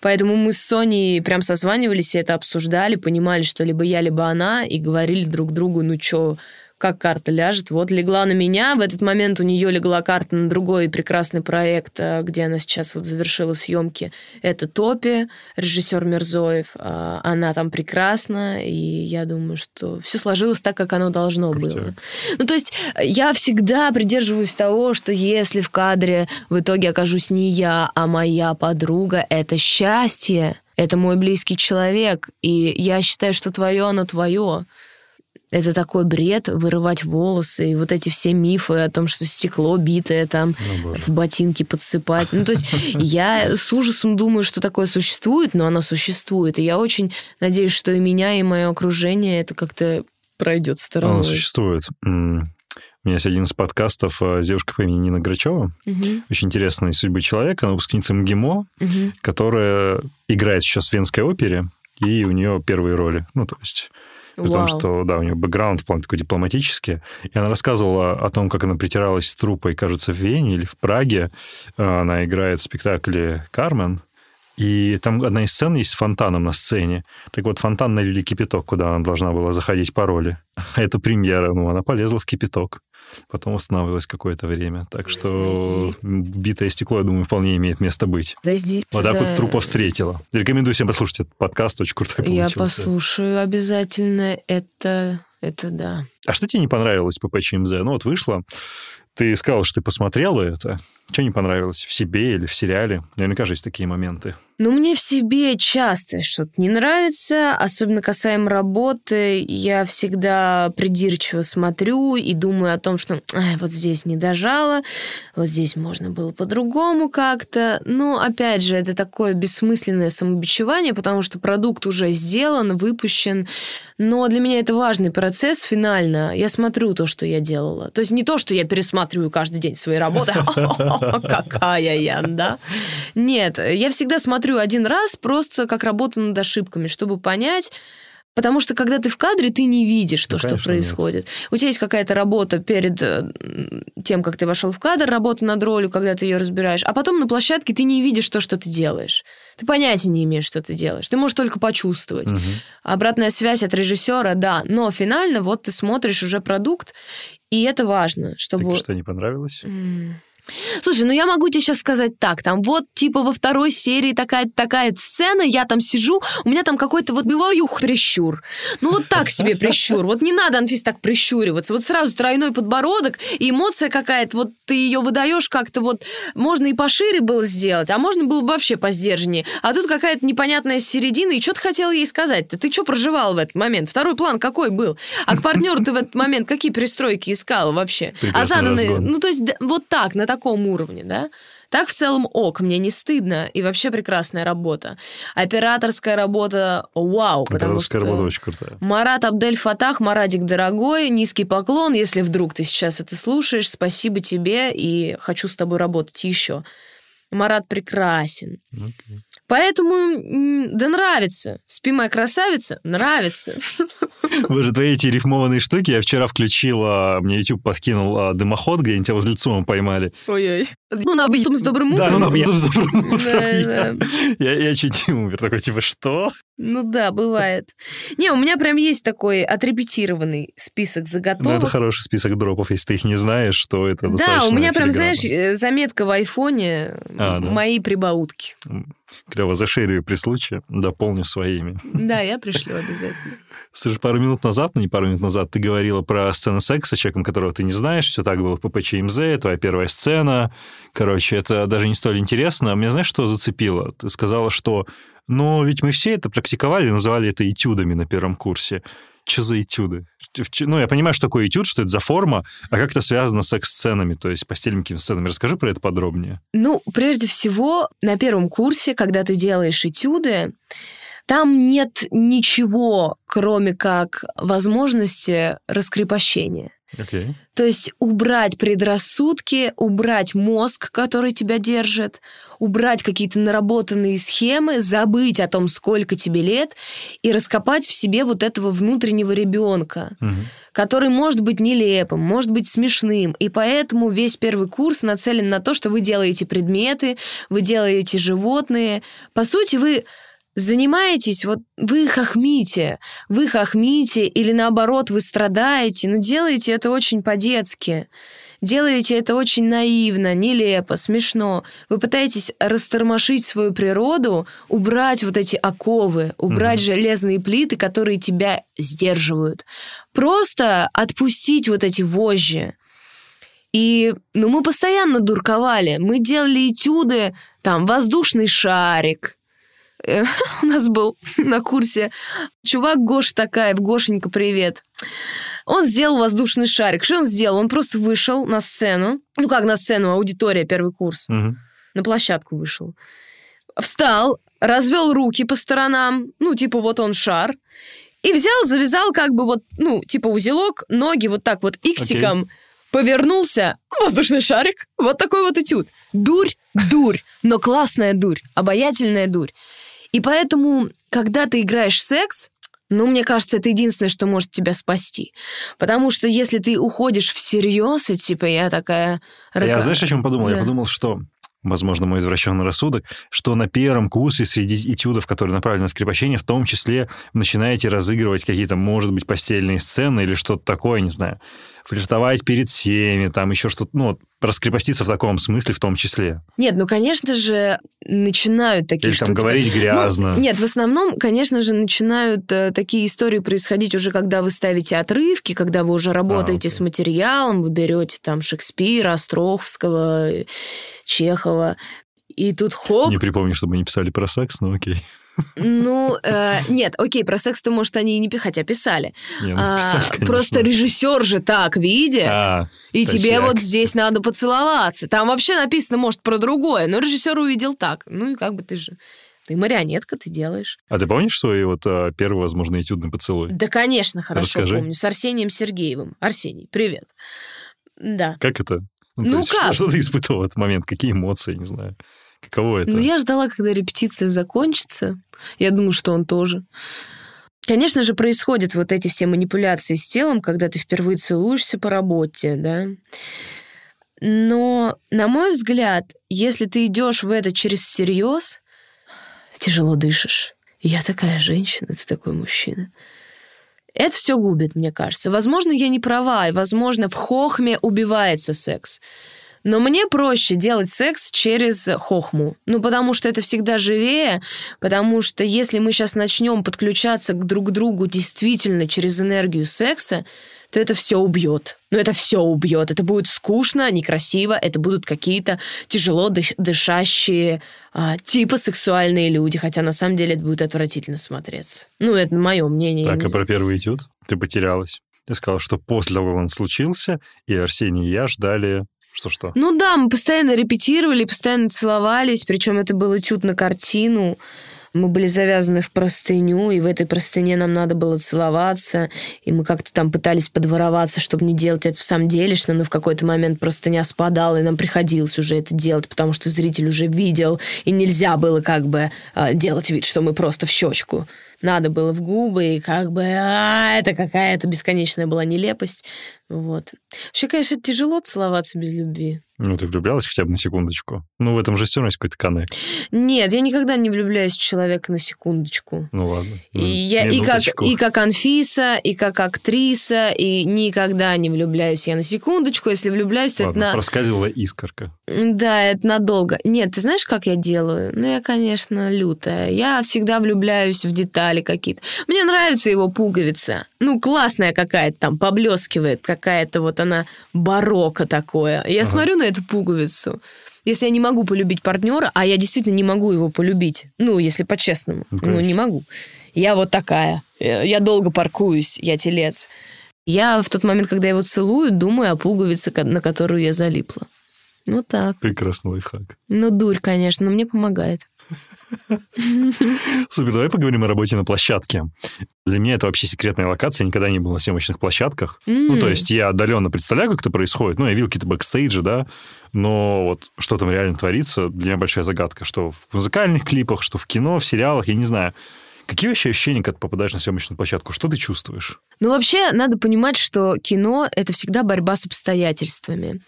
Поэтому мы с Соней прям созванивались и это обсуждали, понимали, что либо я, либо она, и говорили друг другу, ну чё, как карта ляжет. Вот легла на меня, в этот момент у нее легла карта на другой прекрасный проект, э, где она сейчас вот завершила съемки. Это Топи, режиссер Мирзоев. А, она там прекрасна, и я думаю, что все сложилось так, как оно должно Крутяк. было. Ну, то есть я всегда придерживаюсь того, что если в кадре в итоге окажусь не я, а моя подруга, это счастье. Это мой близкий человек, и я считаю, что твое, оно твое. Это такой бред, вырывать волосы, и вот эти все мифы о том, что стекло битое там ну, в ботинки подсыпать. Ну, то есть [laughs] я с ужасом думаю, что такое существует, но оно существует. И я очень надеюсь, что и меня, и мое окружение это как-то пройдет стороной. Оно существует. У меня есть один из подкастов с девушкой по имени Нина Грачева. Угу. Очень интересная судьба человека. Она выпускница МГИМО, угу. которая играет сейчас в Венской опере, и у нее первые роли. Ну, то есть Вау. том, что, да, у нее бэкграунд в плане такой дипломатический. И она рассказывала о том, как она притиралась с трупой, кажется, в Вене или в Праге. Э, она играет в спектакле «Кармен», и там одна из сцен есть с фонтаном на сцене. Так вот, фонтан налили кипяток, куда она должна была заходить по роли. [laughs] А это премьера, ну, она полезла в кипяток. Потом останавливалась какое-то время. Так что битое стекло, я думаю, вполне имеет место быть. Зайдите, вот так вот трупа встретила. Рекомендую всем послушать этот подкаст, очень крутой получился. Я послушаю обязательно. Это, это да. А что тебе не понравилось по ПЧМЗ? Ну вот вышло, ты сказал, что ты посмотрела это. Что не понравилось? В себе или в сериале? Наверняка же есть такие моменты. Ну, мне в себе часто что-то не нравится, особенно касаемо работы. Я всегда придирчиво смотрю и думаю о том, что Ай, вот здесь не дожала, вот здесь можно было по-другому как-то. Но, опять же, это такое бессмысленное самобичевание, потому что продукт уже сделан, выпущен. Но для меня это важный процесс финально. Я смотрю то, что я делала. То есть не то, что я пересматриваю каждый день свои работы. [laughs] Какая я, да? Нет, я всегда смотрю один раз просто как работу над ошибками, чтобы понять, Потому что когда ты в кадре, ты не видишь то, да, что происходит. Нет. У тебя есть какая-то работа перед э, тем, как ты вошел в кадр, работа над ролью, когда ты ее разбираешь, а потом на площадке ты не видишь то, что ты делаешь. Ты понятия не имеешь, что ты делаешь. Ты можешь только почувствовать. Угу. Обратная связь от режиссера, да, но финально вот ты смотришь уже продукт, и это важно, чтобы... Так что не понравилось? Mm. Слушай, ну я могу тебе сейчас сказать так, там вот типа во второй серии такая такая сцена, я там сижу, у меня там какой-то вот ух, прищур. Ну вот так себе прищур. Вот не надо, Анфис, так прищуриваться. Вот сразу тройной подбородок и эмоция какая-то, вот ты ее выдаешь как-то вот, можно и пошире было сделать, а можно было бы вообще посдержаннее. А тут какая-то непонятная середина, и что ты хотела ей сказать-то? Ты что проживал в этот момент? Второй план какой был? А к партнеру ты в этот момент какие пристройки искала вообще? Прекрасный а заданные, разгон. ну то есть вот так, на таком уровне, да? Так в целом ок, мне не стыдно, и вообще прекрасная работа. Операторская работа вау, потому что... работа очень крутая. Марат Абдель Фатах, Марадик дорогой, низкий поклон, если вдруг ты сейчас это слушаешь, спасибо тебе, и хочу с тобой работать еще. Марат прекрасен. Okay. Поэтому, да нравится. Спи, моя красавица, нравится. [laughs] Боже, твои эти рифмованные штуки. Я вчера включила, мне YouTube подкинул а, дымоход, где они тебя возле ЦУМа поймали. Ой-ой. Ну, на объектом с добрым утром. Да, ну, на объектом с добрым утром. Я чуть не умер. Такой, типа, что? Ну да, бывает. Не, у меня прям есть такой отрепетированный список Ну, заготовок. это хороший список дропов, если ты их не знаешь, что это да, у меня прям, знаешь, э, заметка в айфоне А, мои прибаутки. Клево, зашерю при случае, дополню своими. Да, я пришлю обязательно. Слушай, пару минут назад, ну не пару минут назад, ты говорила про сцену секса с человеком, которого ты не знаешь. Все так было в ППЧ МЗ, твоя первая сцена. Короче, это даже не столь интересно. А Меня знаешь, что зацепило? Ты сказала, что ну, ведь мы все это практиковали, называли это этюдами на первом курсе. Что за этюды? Ну, я понимаю, что такое этюд, что это за форма, а как это связано с секс-сценами, то есть постельными сценами. Расскажи про это подробнее. Ну, прежде всего, на первом курсе, когда ты делаешь этюды, там нет ничего, кроме как возможности раскрепощения. Окей. То есть убрать предрассудки, убрать мозг, который тебя держит, убрать какие-то наработанные схемы, забыть о том, сколько тебе лет, и раскопать в себе вот этого внутреннего ребенка, Мгм. который может быть нелепым, может быть смешным. И поэтому весь первый курс нацелен на то, что вы делаете предметы, вы делаете животные. По сути, вы занимаетесь, вот вы хохмите, вы хохмите или наоборот вы страдаете, но делаете это очень по-детски. Делаете это очень наивно, нелепо, смешно. Вы пытаетесь растормошить свою природу, убрать вот эти оковы, убрать железные плиты, которые тебя сдерживают. Просто отпустить вот эти вожжи. И, ну, мы постоянно дурковали. Мы делали этюды, там, воздушный шарик. Э, [laughs] У нас был на курсе чувак Гош Такаев. Гошенька, привет. Он сделал воздушный шарик. Что он сделал? Он просто вышел на сцену. Ну, как на сцену, аудитория, первый курс. Мгм. На площадку вышел. Встал, развел руки по сторонам. Ну, типа, вот он шар. И взял, завязал как бы вот, ну, типа узелок, ноги вот так вот иксиком, повернулся, воздушный шарик. Вот такой вот этюд. Дурь, дурь, но классная дурь, обаятельная дурь. И поэтому, когда ты играешь секс, ну, мне кажется, это единственное, что может тебя спасти. Потому что если ты уходишь всерьез, и типа я такая... Я рока- знаешь, о чем подумал? Я Да. подумал, что возможно, мой извращенный рассудок, что на первом курсе среди этюдов, которые направлены на скрепощение, в том числе начинаете разыгрывать какие-то, может быть, постельные сцены или что-то такое, не знаю, флиртовать перед всеми, там еще что-то, ну, раскрепоститься в таком смысле в том числе. Нет, ну, конечно же, начинают такие Или там штуки. говорить Ну, грязно. нет, в основном, конечно же, начинают э, такие истории происходить уже, когда вы ставите отрывки, когда вы уже работаете окей. с материалом, вы берете там Шекспира, Островского, э, Чехова, и тут хоп, Не припомню, чтобы не писали про секс, но окей. Ну, э, нет, окей, про секс-то, может, они и не хотя писали. Не, ну, А, писали, просто режиссер же так видит, А, и тебе точняк. вот здесь надо поцеловаться. Там вообще написано, может, про другое, но режиссер увидел так. Ну и как бы ты же... Ты марионетка, ты делаешь. а ты помнишь свой вот а, первый, возможно, этюдный поцелуй? Да, конечно, хорошо Расскажи. помню. С Арсением Сергеевым. Арсений, привет. Да. Как это? то Ну есть как? Что, что ты испытывал в этот момент? Какие эмоции, не знаю. Каково это? Ну, я ждала, когда репетиция закончится. Я думаю, что он тоже. Конечно же, происходят вот эти все манипуляции с телом, когда ты впервые целуешься по работе, да. Но, на мой взгляд, если ты идешь в это через всерьез, тяжело дышишь. Я такая женщина, ты такой мужчина. Это все губит, мне кажется. Возможно, я не права, и, возможно, в хохме убивается секс. Но мне проще делать секс через хохму. Ну, потому что это всегда живее, потому что если мы сейчас начнем подключаться к друг другу действительно через энергию секса, то это все убьет. Ну, это все убьет. Это будет скучно, некрасиво, это будут какие-то тяжело дыш- дышащие, а, типа сексуальные люди, хотя на самом деле это будет отвратительно смотреться. Ну, это мое мнение. Так, а знаю. про первый этюд ты потерялась. Ты сказала, что после того, как он случился, и Арсений, и я ждали... Что-что? Ну да, мы постоянно репетировали, постоянно целовались, причем это был этюд на картину. Мы были завязаны в простыню, и в этой простыне нам надо было целоваться, и мы как-то там пытались подвороваться, чтобы не делать это в самом делешно, но в какой-то момент простыня спадала, и нам приходилось уже это делать, потому что зритель уже видел, и нельзя было как бы а, делать вид, что мы просто в щечку. Надо было в губы, и как бы а, это какая-то бесконечная была нелепость. Вот. Вообще, конечно, тяжело целоваться без любви. Ну, ты влюблялась хотя бы на секундочку? Ну, в этом же все равно есть какой-то коннект. Нет, я никогда не влюбляюсь в человека на секундочку. Ну, ладно. И, я, и, как, и как Анфиса, и как актриса, и никогда не влюбляюсь я на секундочку. Если влюбляюсь, то ладно, это на... проскальзывала искорка. Да, это надолго. Нет, ты знаешь, как я делаю? Ну, я, конечно, лютая. Я всегда влюбляюсь в детали какие-то. Мне нравится его пуговица. Ну, классная какая-то там, поблескивает какая-то вот она барокко такое. Я ага. смотрю на эту пуговицу. Если я не могу полюбить партнера, а я действительно не могу его полюбить, ну, если по-честному, ну, ну не могу. Я вот такая. Я долго паркуюсь, я телец. Я в тот момент, когда его целую, думаю о пуговице, на которую я залипла. Ну так. Прекрасный лайфхак. Ну, дурь, конечно, но мне помогает. [laughs] Супер, давай поговорим о работе на площадке. Для меня это вообще секретная локация, я никогда не был на съемочных площадках. Mm. Ну, то есть я отдаленно представляю, как это происходит. Ну, я видел какие-то бэкстейджи, да, но вот что там реально творится, для меня большая загадка, что в музыкальных клипах, что в кино, в сериалах, я не знаю. Какие вообще ощущения, когда ты попадаешь на съемочную площадку? Что ты чувствуешь? Ну, вообще, надо понимать, что кино — это всегда борьба с обстоятельствами.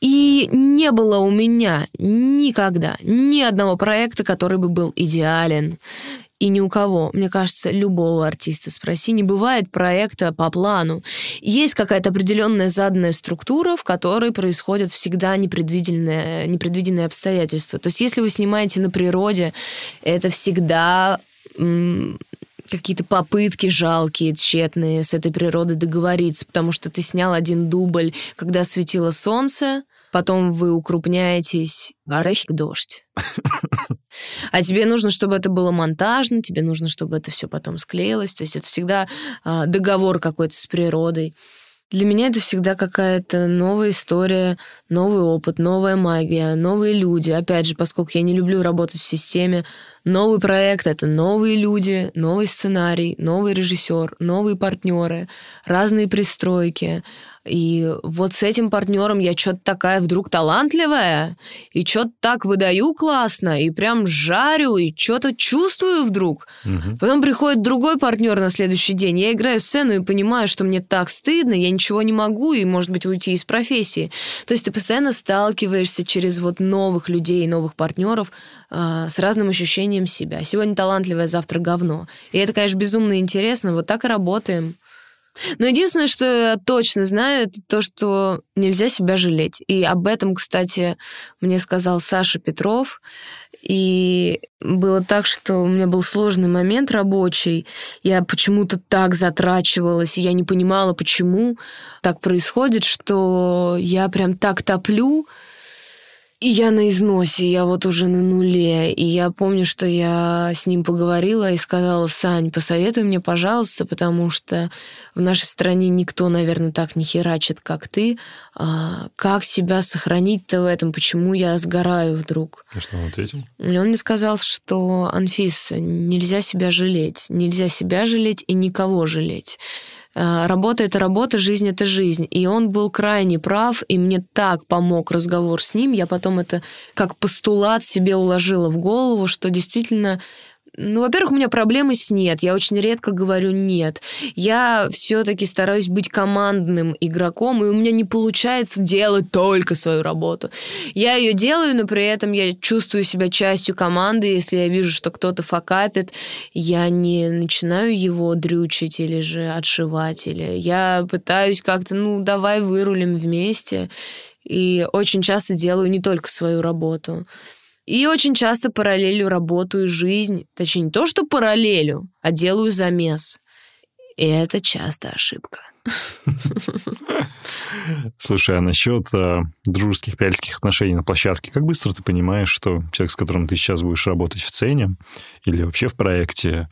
И не было у меня никогда ни одного проекта, который бы был идеален. И ни у кого, мне кажется, любого артиста спроси, не бывает проекта по плану. Есть какая-то определенная заданная структура, в которой происходят всегда непредвиденные, непредвиденные обстоятельства. То есть если вы снимаете на природе, это всегда какие-то попытки жалкие, тщетные с этой природой договориться, потому что ты снял один дубль, когда светило солнце, потом вы укрупняетесь, горящий дождь. А тебе нужно, чтобы это было монтажно, тебе нужно, чтобы это все потом склеилось. То есть это всегда а, договор какой-то с природой. Для меня это всегда какая-то новая история, новый опыт, новая магия, новые люди. Опять же, поскольку я не люблю работать в системе, новый проект — это новые люди, новый сценарий, новый режиссер, новые партнеры, разные пристройки. И вот с этим партнером я что-то такая вдруг талантливая, и что-то так выдаю классно, и прям жарю, и что-то чувствую вдруг. Угу. Потом приходит другой партнер на следующий день. Я играю сцену и понимаю, что мне так стыдно, я ничего не могу, и, может быть, уйти из профессии. То есть ты постоянно сталкиваешься через вот новых людей, новых партнеров э, с разным ощущением себя. Сегодня талантливая, завтра говно. И это, конечно, безумно интересно. Вот так и работаем. Но единственное, что я точно знаю, это то, что нельзя себя жалеть. И об этом, кстати, мне сказал Саша Петров. И было так, что у меня был сложный момент рабочий. Я почему-то так затрачивалась, и я не понимала, почему так происходит, что я прям так топлю, я на износе, я вот уже на нуле. И я помню, что я с ним поговорила и сказала, Сань, посоветуй мне, пожалуйста, потому что в нашей стране никто, наверное, так не херачит, как ты. А, как себя сохранить-то в этом? Почему я сгораю вдруг? И что он ответил? И он мне сказал, что, Анфиса, нельзя себя жалеть. Нельзя себя жалеть и никого жалеть. Э, работа — это работа, жизнь — это жизнь. И он был крайне прав, и мне так помог разговор с ним. Я потом это как постулат себе уложила в голову, что действительно ну, во-первых, у меня проблемы с нет. Я очень редко говорю нет. Я все-таки стараюсь быть командным игроком, и у меня не получается делать только свою работу. Я ее делаю, но при этом я чувствую себя частью команды. Если я вижу, что кто-то факапит, я не начинаю его дрючить или же отшивать. Или я пытаюсь как-то, ну, давай вырулим вместе. И очень часто делаю не только свою работу. И очень часто параллелю работу и жизнь. Точнее, не то, что параллелю, а делаю замес. И это часто ошибка. Слушай, а насчет э, дружеских приятельских отношений на площадке, как быстро ты понимаешь, что человек, с которым ты сейчас будешь работать в сцене или вообще в проекте,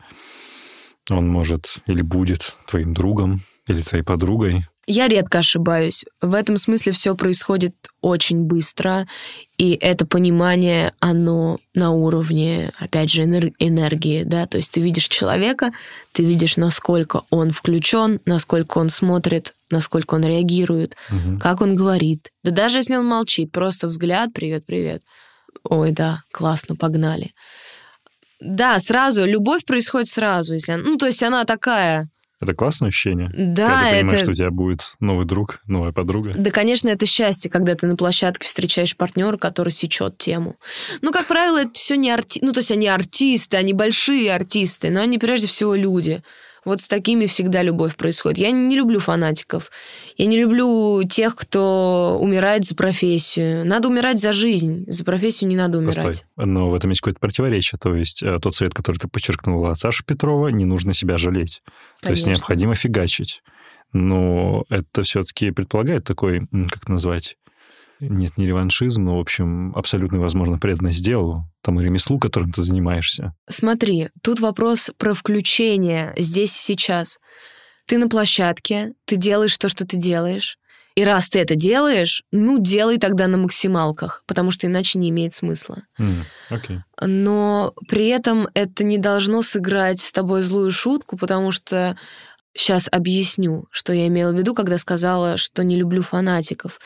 он может или будет твоим другом или твоей подругой? Я редко ошибаюсь. В этом смысле все происходит очень быстро, и это понимание, оно на уровне, опять же, энергии, да, то есть ты видишь человека, ты видишь, насколько он включен, насколько он смотрит, насколько он реагирует, угу. как он говорит. Да даже если он молчит, просто взгляд, привет, привет. Ой, да, классно, погнали. Да, сразу, любовь происходит сразу, если, ну, то есть она такая, Это классное ощущение. Да, Когда ты понимаешь, это- что у тебя будет новый друг, новая подруга. Да, конечно, это счастье, когда ты на площадке встречаешь партнера, который сечет тему. Ну, как правило, это все не артисты. Ну, то есть они артисты, они большие артисты, но они прежде всего люди. Вот с такими всегда любовь происходит. Я не люблю фанатиков. Я не люблю тех, кто умирает за профессию. Надо умирать за жизнь. За профессию не надо умирать. Постой. Но в этом есть какое-то противоречие. То есть э, тот совет, который ты подчеркнула от Саши Петрова, не нужно себя жалеть. То есть Конечно. необходимо фигачить. Но это все-таки предполагает такой, как назвать, нет, не реваншизм, но, в общем, абсолютно, возможно, преданность делу, тому ремеслу, которым ты занимаешься. Смотри, тут вопрос про включение здесь и сейчас. Ты на площадке, ты делаешь то, что ты делаешь. И раз ты это делаешь, ну, делай тогда на максималках, потому что иначе не имеет смысла. М, Окей. Но при этом это не должно сыграть с тобой злую шутку, потому что сейчас объясню, что я имела в виду, когда сказала, что не люблю фанатиков.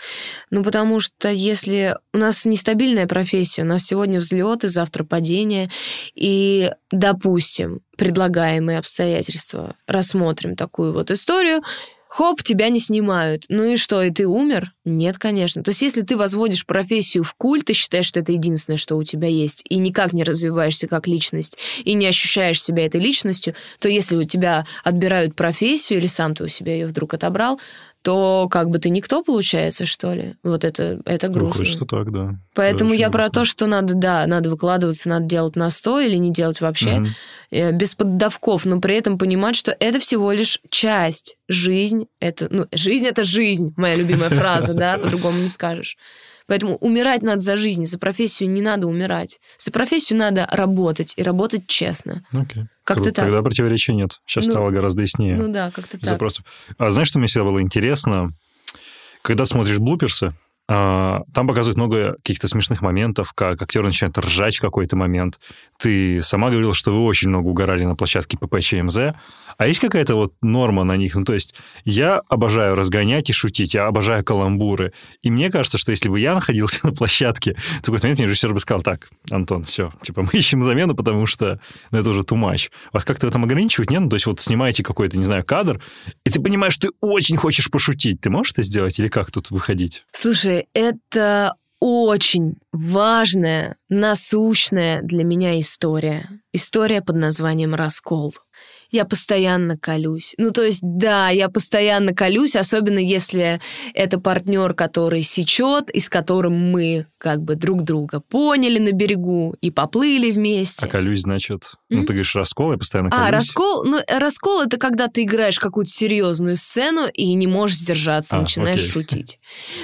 Ну, потому что если у нас нестабильная профессия, у нас сегодня взлеты, завтра падение, и, допустим, предлагаемые обстоятельства, рассмотрим такую вот историю, Хоп, тебя не снимают. Ну и что, и ты умер? Нет, конечно. То есть если ты возводишь профессию в культ, ты считаешь, что это единственное, что у тебя есть, и никак не развиваешься как личность, и не ощущаешь себя этой личностью, то если у тебя отбирают профессию, или сам ты у себя ее вдруг отобрал, то как бы ты никто, получается, что ли? Вот это, это грустно. Выходит, что так, да. Поэтому Это я очень про грустно. то, что надо, да, надо выкладываться, надо делать на сто или не делать вообще, э, без поддавков, но при этом понимать, что это всего лишь часть. Жизнь это, ну, жизнь это жизнь, моя любимая фраза, да, [laughs] по-другому не скажешь. Поэтому умирать надо за жизнь, за профессию не надо умирать. За профессию надо работать и работать честно. Окей. Как-то Круто. так. Тогда противоречия нет. Сейчас Ну, стало гораздо яснее. Ну да, как-то так. запросов. А знаешь, что мне всегда было интересно? Когда смотришь блуперсы, там показывают много каких-то смешных моментов, как актер начинает ржать в какой-то момент. Ты сама говорила, что вы очень много угорали на площадке ППЧМЗ. А есть какая-то вот норма на них? Ну, то есть я обожаю разгонять и шутить, я обожаю каламбуры. И мне кажется, что если бы я находился [laughs] на площадке, то в какой-то момент мне режиссер бы сказал, так, Антон, все, типа мы ищем замену, потому что ну, это уже too much. Вас как-то в этом ограничивать нет? Ну, то есть вот снимаете какой-то, не знаю, кадр, и ты понимаешь, что ты очень хочешь пошутить. Ты можешь это сделать или как тут выходить? Слушай, это очень важная, насущная для меня история. История под названием «Раскол». Я постоянно колюсь. Ну, то есть, да, я постоянно колюсь, особенно если это партнер, который сечет, и с которым мы как бы друг друга поняли на берегу и поплыли вместе. А колюсь, значит... Ну, ты говоришь раскол, я постоянно колюсь. А, раскол, ну, раскол это когда ты играешь какую-то серьезную сцену и не можешь сдержаться, А, начинаешь окей. шутить.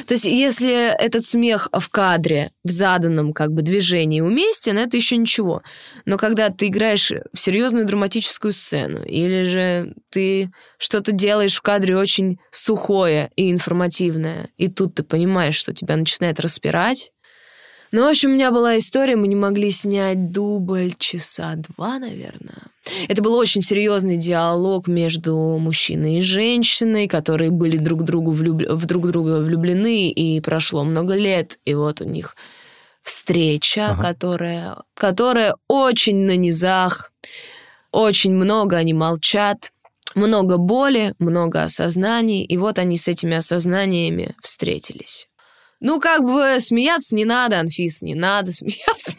То есть, если этот смех в кадре, в заданном как бы движении уместен, это еще ничего. Но когда ты играешь в серьезную драматическую сцену, или же ты что-то делаешь в кадре очень сухое и информативное, и тут ты понимаешь, что тебя начинает распирать, ну, в общем, у меня была история, мы не могли снять дубль часа два, наверное. Это был очень серьезный диалог между мужчиной и женщиной, которые были друг другу влюб- в друг друга влюблены, и прошло много лет, и вот у них встреча, Ага. которая, которая очень на низах, очень много они молчат, много боли, много осознаний, и вот они с этими осознаниями встретились. Ну, как бы смеяться не надо, Анфис, не надо [laughs] смеяться.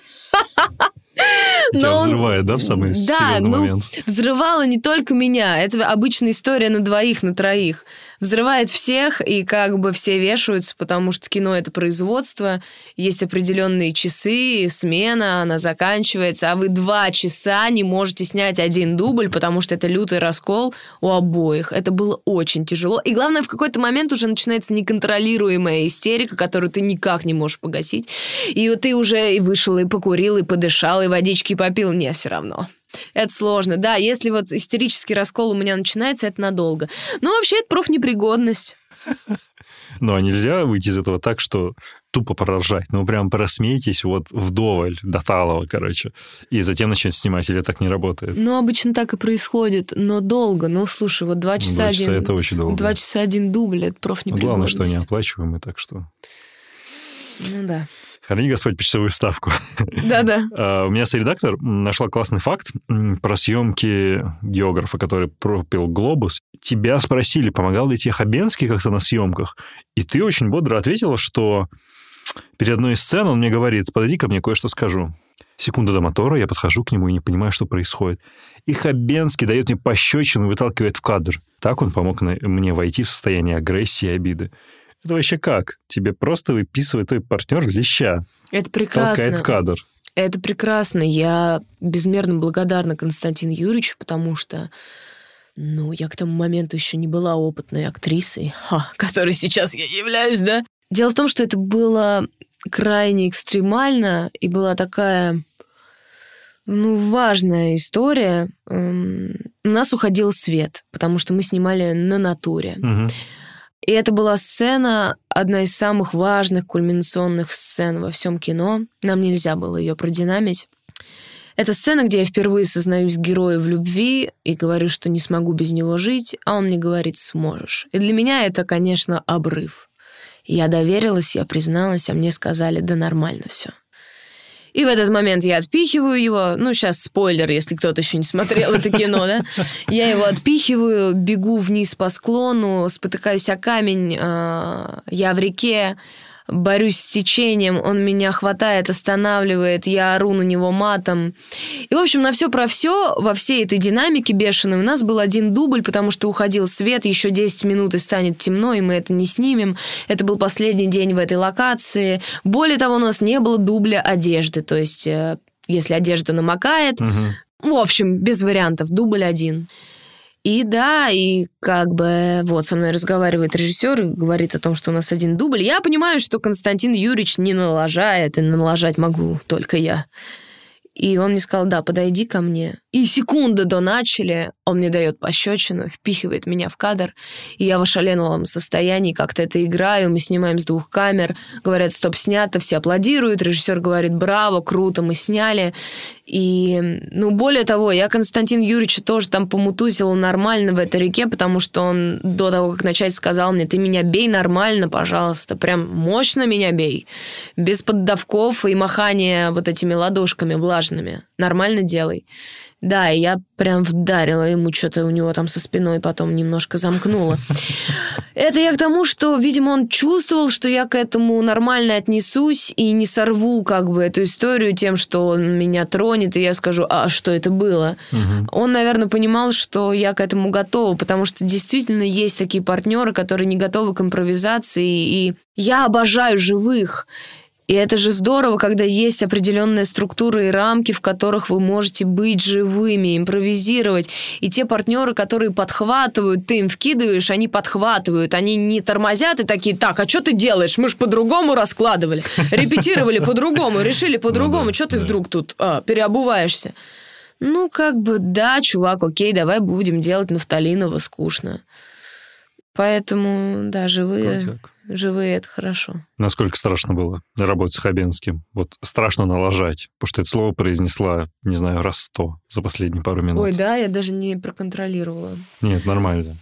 Тебя Но он- взрывает, да, в самый Да, серьезный ну, момент? взрывало не только меня. Это обычная история на двоих, на троих. Взрывает всех, и как бы все вешаются, потому что кино — это производство, есть определенные часы, смена, она заканчивается, а вы два часа не можете снять один дубль, потому что это лютый раскол у обоих. Это было очень тяжело. И главное, в какой-то момент уже начинается неконтролируемая истерика, которую ты никак не можешь погасить. И вот ты уже и вышел, и покурил, и подышал, и водички попил. Не, все равно. Это сложно. Да, если вот истерический раскол у меня начинается, это надолго. Ну, вообще, это профнепригодность. Ну, а нельзя выйти из этого так, что тупо проржать. Ну, прям просмейтесь вот вдоволь, до талого, короче. И затем начать снимать, или так не работает? Ну, обычно так и происходит, но долго. Ну, слушай, вот два часа Два часа один... это очень долго. Два часа один дубль, это Ну, профнепригодность. главное, что они оплачиваемые, так что... Ну да. Храни Господь почасовую ставку. [laughs] Да-да. [laughs] А, У меня соредактор нашла классный факт про съемки географа, который пропил «Глобус». Тебя спросили, помогал ли тебе Хабенский как-то на съемках, и ты очень бодро ответила, что перед одной из сцен он мне говорит, подойди ко мне, кое-что скажу. Секунда до мотора, я подхожу к нему и не понимаю, что происходит. И Хабенский дает мне пощечину и выталкивает в кадр. Так он помог мне войти в состояние агрессии и обиды. Это вообще как? Тебе просто выписывает твой партнер леща, Это толкает прекрасно. в кадр. Это прекрасно. Я безмерно благодарна Константину Юрьевичу, потому что ну, я к тому моменту еще не была опытной актрисой, [laughs] ха, которой сейчас я являюсь, да? Дело в том, что это было крайне экстремально, и была такая, ну, важная история. Эм, У нас уходил свет, потому что мы снимали на натуре. Мгм. И это была сцена, одна из самых важных кульминационных сцен во всем кино. Нам нельзя было ее продинамить. Это сцена, где я впервые сознаюсь герою в любви и говорю, что не смогу без него жить, а он мне говорит «сможешь». И для меня это, конечно, обрыв. Я доверилась, я призналась, а мне сказали «да нормально все». И в этот момент я отпихиваю его. Ну, сейчас спойлер, если кто-то еще не смотрел это кино, да? Я его отпихиваю, бегу вниз по склону, спотыкаюсь о камень, а, я в реке, борюсь с течением, он меня хватает, останавливает, я ору на него матом. И, в общем, на все про все, во всей этой динамике бешеной у нас был один дубль, потому что уходил свет, еще 10 минут и станет темно, и мы это не снимем. Это был последний день в этой локации. Более того, у нас не было дубля одежды, то есть э, если одежда намокает, Мгм. в общем, без вариантов, дубль один. И да, и как бы вот со мной разговаривает режиссер и говорит о том, что у нас один дубль. Я понимаю, что Константин Юрьевич не налажает, и налажать могу только я. И он мне сказал, да, подойди ко мне. И секунды до начали, он мне дает пощечину, впихивает меня в кадр, и я в ошаленном состоянии как-то это играю, мы снимаем с двух камер, говорят, стоп, снято, все аплодируют, режиссер говорит, браво, круто, мы сняли. И, ну, более того, я Константин Юрьевича тоже там помутузила нормально в этой реке, потому что он до того, как начать, сказал мне, ты меня бей нормально, пожалуйста, прям мощно меня бей, без поддавков и махания вот этими ладошками влажными, нормально делай. Да, и я прям вдарила ему что-то у него там со спиной, потом немножко замкнула. [laughs] Это я к тому, что, видимо, он чувствовал, что я к этому нормально отнесусь и не сорву как бы эту историю тем, что он меня тронет, и я скажу, а что это было? Он, наверное, понимал, что я к этому готова, потому что действительно есть такие партнеры, которые не готовы к импровизации, и я обожаю живых. И это же здорово, когда есть определенная структура и рамки, в которых вы можете быть живыми, импровизировать. И те партнеры, которые подхватывают, ты им вкидываешь, они подхватывают, они не тормозят и такие, так, а что ты делаешь? Мы же по-другому раскладывали, [laughs] репетировали по-другому, решили по-другому, Ну да, что ты вдруг тут а, переобуваешься? Ну, как бы, да, чувак, окей, давай будем делать нафталиново скучно. Поэтому, да, живые, Крутяк. Живые это хорошо. Насколько страшно было работать с Хабенским? Вот страшно налажать, потому что это слово произнесла, не знаю, раз сто за последние пару минут. Ой, да, я даже не проконтролировала. Нет, нормально.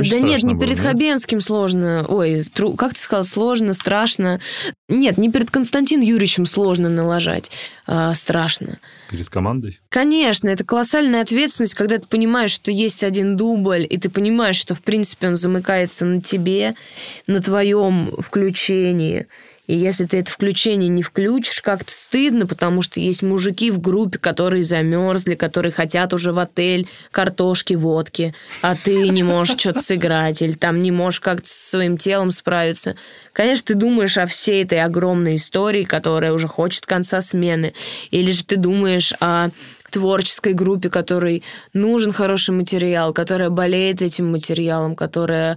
Очень да нет, не было, перед нет? Хабенским сложно. Ой, тру- как ты сказал, сложно, страшно. Нет, не перед Константином Юрьевичем сложно налажать, а страшно. Перед командой? Конечно, это колоссальная ответственность, когда ты понимаешь, что есть один дубль, и ты понимаешь, что, в принципе, он замыкается на тебе, на твоем включении. И если ты это включение не включишь, как-то стыдно, потому что есть мужики в группе, которые замерзли, которые хотят уже в отель картошки, водки, а ты не можешь что-то сыграть, или там не можешь как-то со своим телом справиться. Конечно, ты думаешь о всей этой огромной истории, которая уже хочет конца смены. Или же ты думаешь о творческой группе, которой нужен хороший материал, которая болеет этим материалом, которая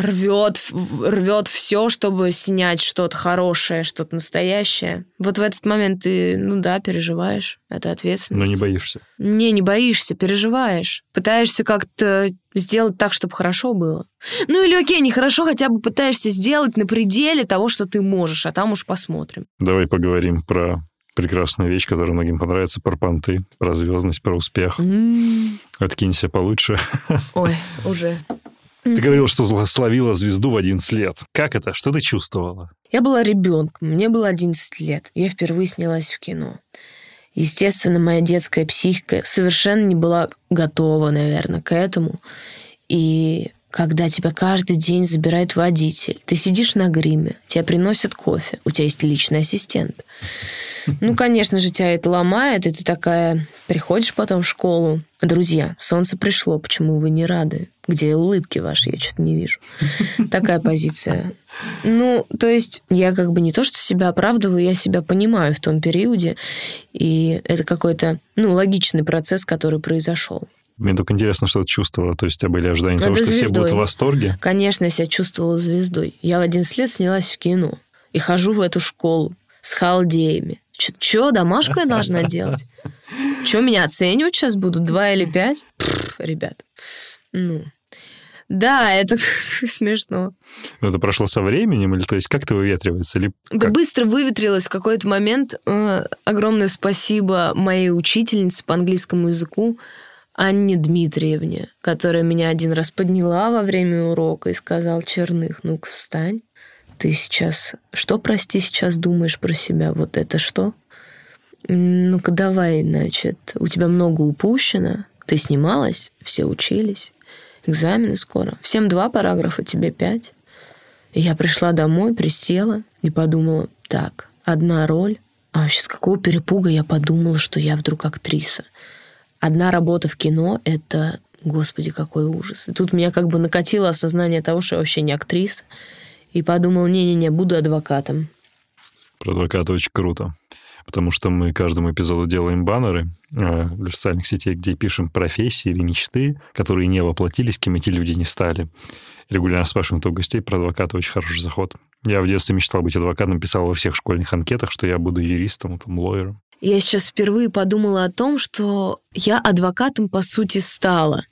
рвет, рвет все, чтобы снять что-то хорошее, что-то настоящее. Вот в этот момент ты, ну да, переживаешь. Это Но ответственность. не боишься. Не, не боишься, переживаешь. Пытаешься как-то сделать так, чтобы хорошо было. Ну или окей, нехорошо, хотя бы пытаешься сделать на пределе того, что ты можешь, а там уж посмотрим. Давай поговорим про прекрасную вещь, которая многим понравится, про понты, про звездность, про успех. М, Откинься получше. Ой, [laughs] уже. Ты говорил, что словила звезду в 11 лет. Как это? Что ты чувствовала? Я была ребенком, мне было 11 лет. Я впервые снялась в кино. Естественно, моя детская психика совершенно не была готова, наверное, к этому. И когда тебя каждый день забирает водитель, ты сидишь на гриме, тебе приносят кофе, у тебя есть личный ассистент. Ну, конечно же, тебя это ломает, и ты такая приходишь потом в школу. Друзья, солнце пришло, почему вы не рады? Где улыбки ваши? Я что-то не вижу. Такая позиция. Ну, то есть я как бы не то, что себя оправдываю, я себя понимаю в том периоде, и это какой-то, ну, логичный процесс, который произошел. Мне только интересно, что ты чувствовала. То есть у тебя были ожидания того, что звездой. все будут в восторге? Конечно, я себя чувствовала звездой. Я в 11 лет снялась в кино. И хожу в эту школу с халдеями. Че, домашку я должна делать? [laughs] Че, меня оценивать сейчас будут? Два или пять? Пфф, ребят, ну... Да, это [laughs] смешно. Это прошло со временем, или то есть как это выветривается? Или как? Да быстро выветрилось в какой-то момент. Э, огромное спасибо моей учительнице по английскому языку. Анне Дмитриевне, которая меня один раз подняла во время урока и сказал, Черных, ну-ка встань. Ты сейчас... Что, прости, сейчас думаешь про себя? Вот это что? Ну-ка давай, значит, у тебя много упущено. Ты снималась, все учились. Экзамены скоро. Всем два параграфа, тебе пять. И я пришла домой, присела и подумала, так, одна роль. А вообще с какого перепуга я подумала, что я вдруг актриса? одна работа в кино — это, господи, какой ужас. И тут меня как бы накатило осознание того, что я вообще не актриса. И подумал, не-не-не, буду адвокатом. Про адвоката очень круто. Потому что мы каждому эпизоду делаем баннеры э, для социальных сетей, где пишем профессии или мечты, которые не воплотились, кем эти люди не стали. Регулярно спрашиваем топ гостей про адвоката. Очень хороший заход. Я в детстве мечтал быть адвокатом, писал во всех школьных анкетах, что я буду юристом, там, лоером. Я сейчас впервые подумала о том, что я адвокатом, по сути, стала.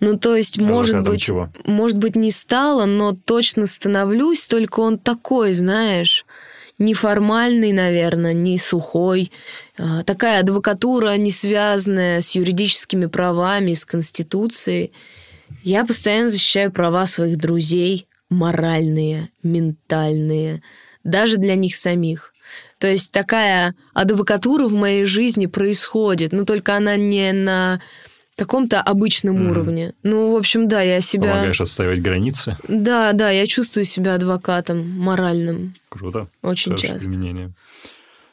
Ну, то есть, может быть, чего? может быть, не стала, но точно становлюсь, только он такой, знаешь, неформальный, наверное, не сухой. А, такая адвокатура, не связанная с юридическими правами, с Конституцией. Я постоянно защищаю права своих друзей, моральные, ментальные, даже для них самих. То есть такая адвокатура в моей жизни происходит, но только она не на каком-то обычном mm. уровне. Ну, в общем, да, я себя... Помогаешь отстаивать границы? Да, да, я чувствую себя адвокатом моральным. Круто. Очень Хорошее часто. Применение.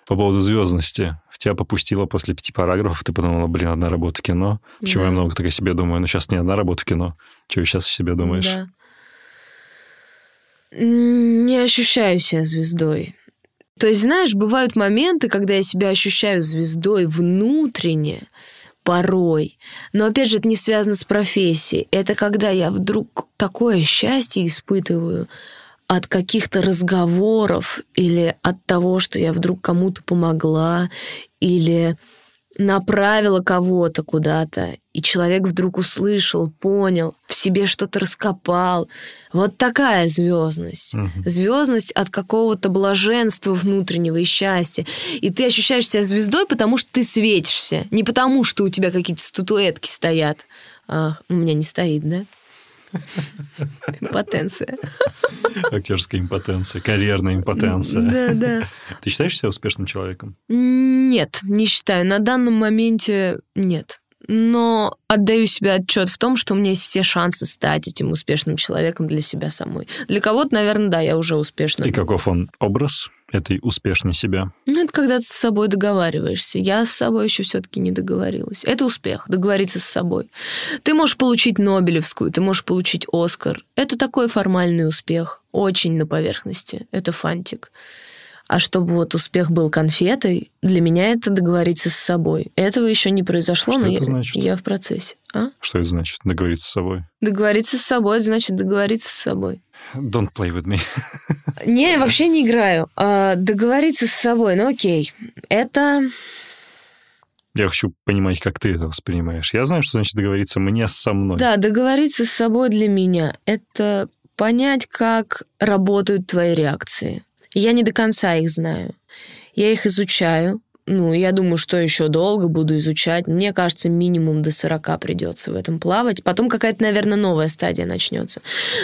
По поводу звездности. Тебя попустило после пяти параграфов, ты подумала, блин, одна работа в кино. Почему да. я много так о себе думаю? Ну, сейчас не одна работа в кино. Чего сейчас о себе думаешь? Да. Не ощущаю себя звездой. То есть, знаешь, бывают моменты, когда я себя ощущаю звездой внутренне, порой. Но опять же, это не связано с профессией. Это когда я вдруг такое счастье испытываю от каких-то разговоров или от того, что я вдруг кому-то помогла, или направила кого-то куда-то, и человек вдруг услышал, понял, в себе что-то раскопал. Вот такая звездность. Угу. Звездность от какого-то блаженства внутреннего и счастья. И ты ощущаешь себя звездой, потому что ты светишься. Не потому, что у тебя какие-то статуэтки стоят. А, у меня не стоит, да? Импотенция. Актерская импотенция, карьерная импотенция. Да, да. Ты считаешь себя успешным человеком? Нет, не считаю. На данном моменте нет. Но отдаю себе отчет в том, что у меня есть все шансы стать этим успешным человеком для себя самой. Для кого-то, наверное, да, я уже успешна. И каков он образ? Этой успешной себя? Ну, это когда ты с собой договариваешься. Я с собой еще все-таки не договорилась. Это успех, договориться с собой. Ты можешь получить Нобелевскую, ты можешь получить Оскар. Это такой формальный успех, очень на поверхности. Это фантик. А чтобы вот успех был конфетой, для меня это договориться с собой. Этого еще не произошло, Что но я, значит? я в процессе. А? Что это значит, договориться с собой? Договориться с собой значит договориться с собой. Don't play with me. Не, вообще не играю. А, договориться с собой, ну окей. Это... Я хочу понимать, как ты это воспринимаешь. Я знаю, что значит договориться мне со мной. Да, договориться с собой для меня — это понять, как работают твои реакции. Я не до конца их знаю. Я их изучаю, ну, я думаю, что еще долго буду изучать. Мне кажется, минимум до 40 придется в этом плавать. Потом какая-то, наверное, новая стадия начнется.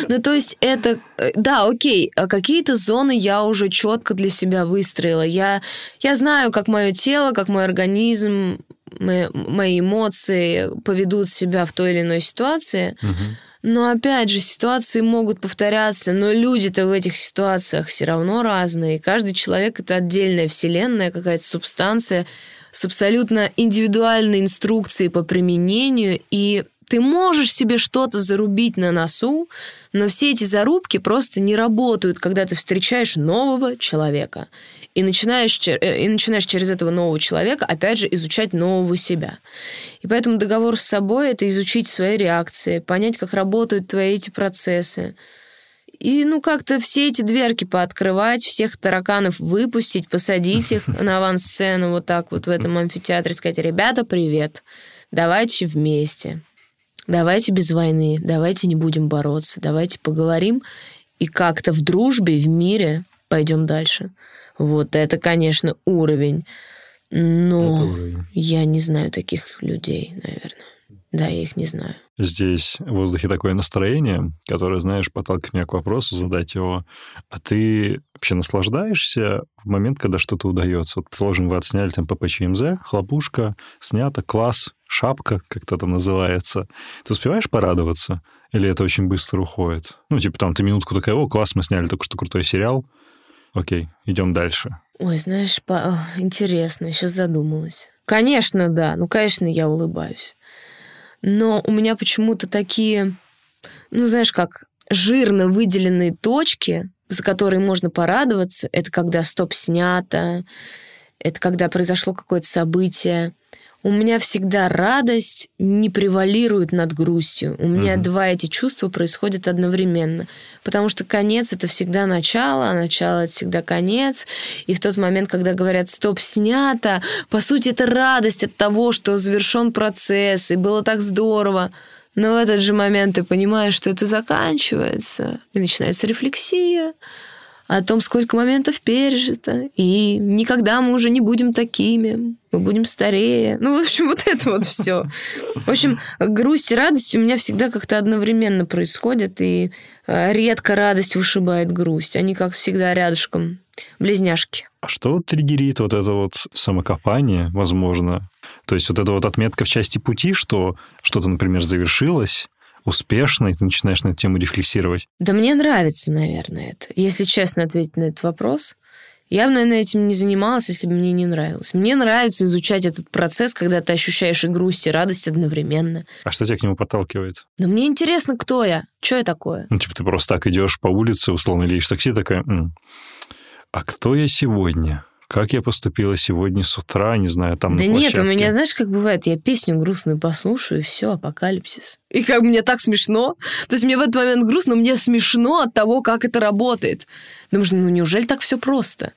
Ну, то есть это... Э, да, окей, а какие-то зоны я уже четко для себя выстроила. Я, я знаю, как мое тело, как мой организм, мои, мои эмоции поведут себя в той или иной ситуации. Угу. Но опять же, ситуации могут повторяться, но люди-то в этих ситуациях все равно разные. Каждый человек это отдельная вселенная, какая-то субстанция с абсолютно индивидуальной инструкцией по применению. И ты можешь себе что-то зарубить на носу, но все эти зарубки просто не работают, когда ты встречаешь нового человека и начинаешь, э, и начинаешь через этого нового человека, опять же, изучать нового себя. И поэтому договор с собой — это изучить свои реакции, понять, как работают твои эти процессы. И, ну, как-то все эти дверки пооткрывать, всех тараканов выпустить, посадить их [laughs] на авансцену вот так вот в этом амфитеатре, сказать, ребята, привет, давайте вместе, давайте без войны, давайте не будем бороться, давайте поговорим и как-то в дружбе, в мире пойдем дальше. Вот это, конечно, уровень. Но уровень. я не знаю таких людей, наверное. Да, я их не знаю. Здесь в воздухе такое настроение, которое, знаешь, подталкивает меня к вопросу, задать его. А ты вообще наслаждаешься в момент, когда что-то удается? Вот, предположим, вы отсняли там ППЧМЗ, хлопушка, снято, класс, шапка, как то там называется. Ты успеваешь порадоваться? Или это очень быстро уходит? Ну, типа там ты минутку такая, о, класс, мы сняли только что крутой сериал, Окей, идем дальше. Ой, знаешь, по... интересно, я сейчас задумалась. Конечно, да. Ну, конечно, я улыбаюсь. Но у меня почему-то такие, ну, знаешь, как жирно выделенные точки, за которые можно порадоваться. Это когда стоп снято, это когда произошло какое-то событие у меня всегда радость не превалирует над грустью. У меня угу. два эти чувства происходят одновременно. Потому что конец это всегда начало, а начало это всегда конец. И в тот момент, когда говорят стоп, снято, по сути, это радость от того, что завершен процесс, и было так здорово. Но в этот же момент ты понимаешь, что это заканчивается, и начинается рефлексия о том, сколько моментов пережито, и никогда мы уже не будем такими, мы будем старее. Ну, в общем, вот это вот все. В общем, грусть и радость у меня всегда как-то одновременно происходят, и э, редко радость вышибает грусть. Они, как всегда, рядышком, близняшки. А что триггерит вот это вот самокопание, возможно? То есть вот эта вот отметка в части пути, что что-то, например, завершилось, успешно, и ты начинаешь на эту тему рефлексировать? Да мне нравится, наверное, это. Если честно ответить на этот вопрос, я бы, наверное, этим не занималась, если бы мне не нравилось. Мне нравится изучать этот процесс, когда ты ощущаешь и грусть, и радость одновременно. А что тебя к нему подталкивает? Да мне интересно, кто я, что я такое. Ну, типа ты просто так идешь по улице, условно, или в такси, такая, М, а кто я сегодня? Как я поступила сегодня с утра, не знаю, там Да нет, у меня, знаешь, как бывает, я песню грустную послушаю, и все, апокалипсис. И как мне так смешно. То есть мне в этот момент грустно, мне смешно от того, как это работает. Думаешь, ну неужели так все просто?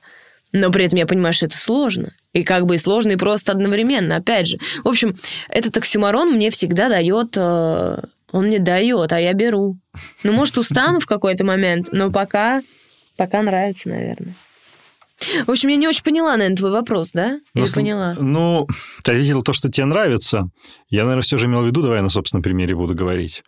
Но при этом я понимаю, что это сложно. И как бы и сложно, и просто одновременно, опять же. В общем, этот оксюмарон мне всегда дает... Э, он мне дает, а я беру. Ну, может, устану в какой-то момент, но пока, пока нравится, наверное. В общем, я не очень поняла, наверное, твой вопрос, да? Или ну, поняла? Ну, ты ответила то, что тебе нравится. Я, наверное, все же имел в виду, давай я на собственном примере буду говорить.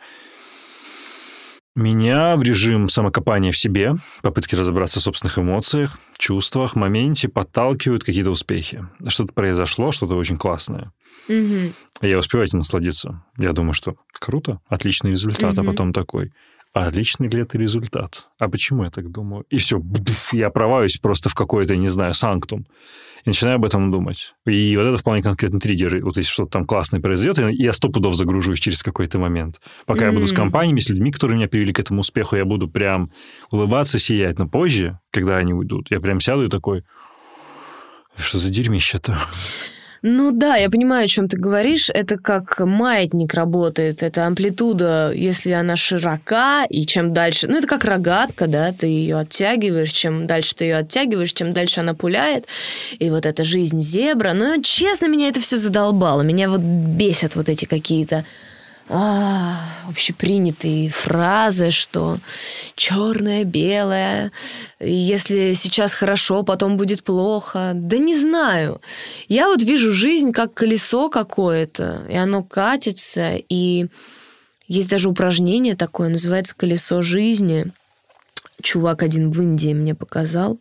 Меня в режим самокопания в себе, попытки разобраться в собственных эмоциях, чувствах, моменте подталкивают какие-то успехи. Что-то произошло, что-то очень классное. Угу. Я успеваю этим насладиться. Я думаю, что круто, отличный результат, угу. а потом такой – а отличный ли это результат? А почему я так думаю? И все, я проваюсь просто в какой-то, не знаю, санктум. И начинаю об этом думать. И вот это вполне конкретный триггер. Вот если что-то там классное произойдет, я сто пудов загружусь через какой-то момент. Пока mm-hmm. я буду с компаниями, с людьми, которые меня привели к этому успеху, я буду прям улыбаться, сиять. Но позже, когда они уйдут, я прям сяду и такой, что за дерьмище-то? Ну да, я понимаю, о чем ты говоришь. Это как маятник работает. Это амплитуда, если она широка, и чем дальше... Ну, это как рогатка, да, ты ее оттягиваешь. Чем дальше ты ее оттягиваешь, тем дальше она пуляет. И вот эта жизнь зебра. Но, честно, меня это все задолбало. Меня вот бесят вот эти какие-то а, общепринятые фразы, что черное, белое, если сейчас хорошо, потом будет плохо. Да не знаю. Я вот вижу жизнь как колесо какое-то, и оно катится, и есть даже упражнение такое, называется «Колесо жизни» чувак один в Индии мне показал,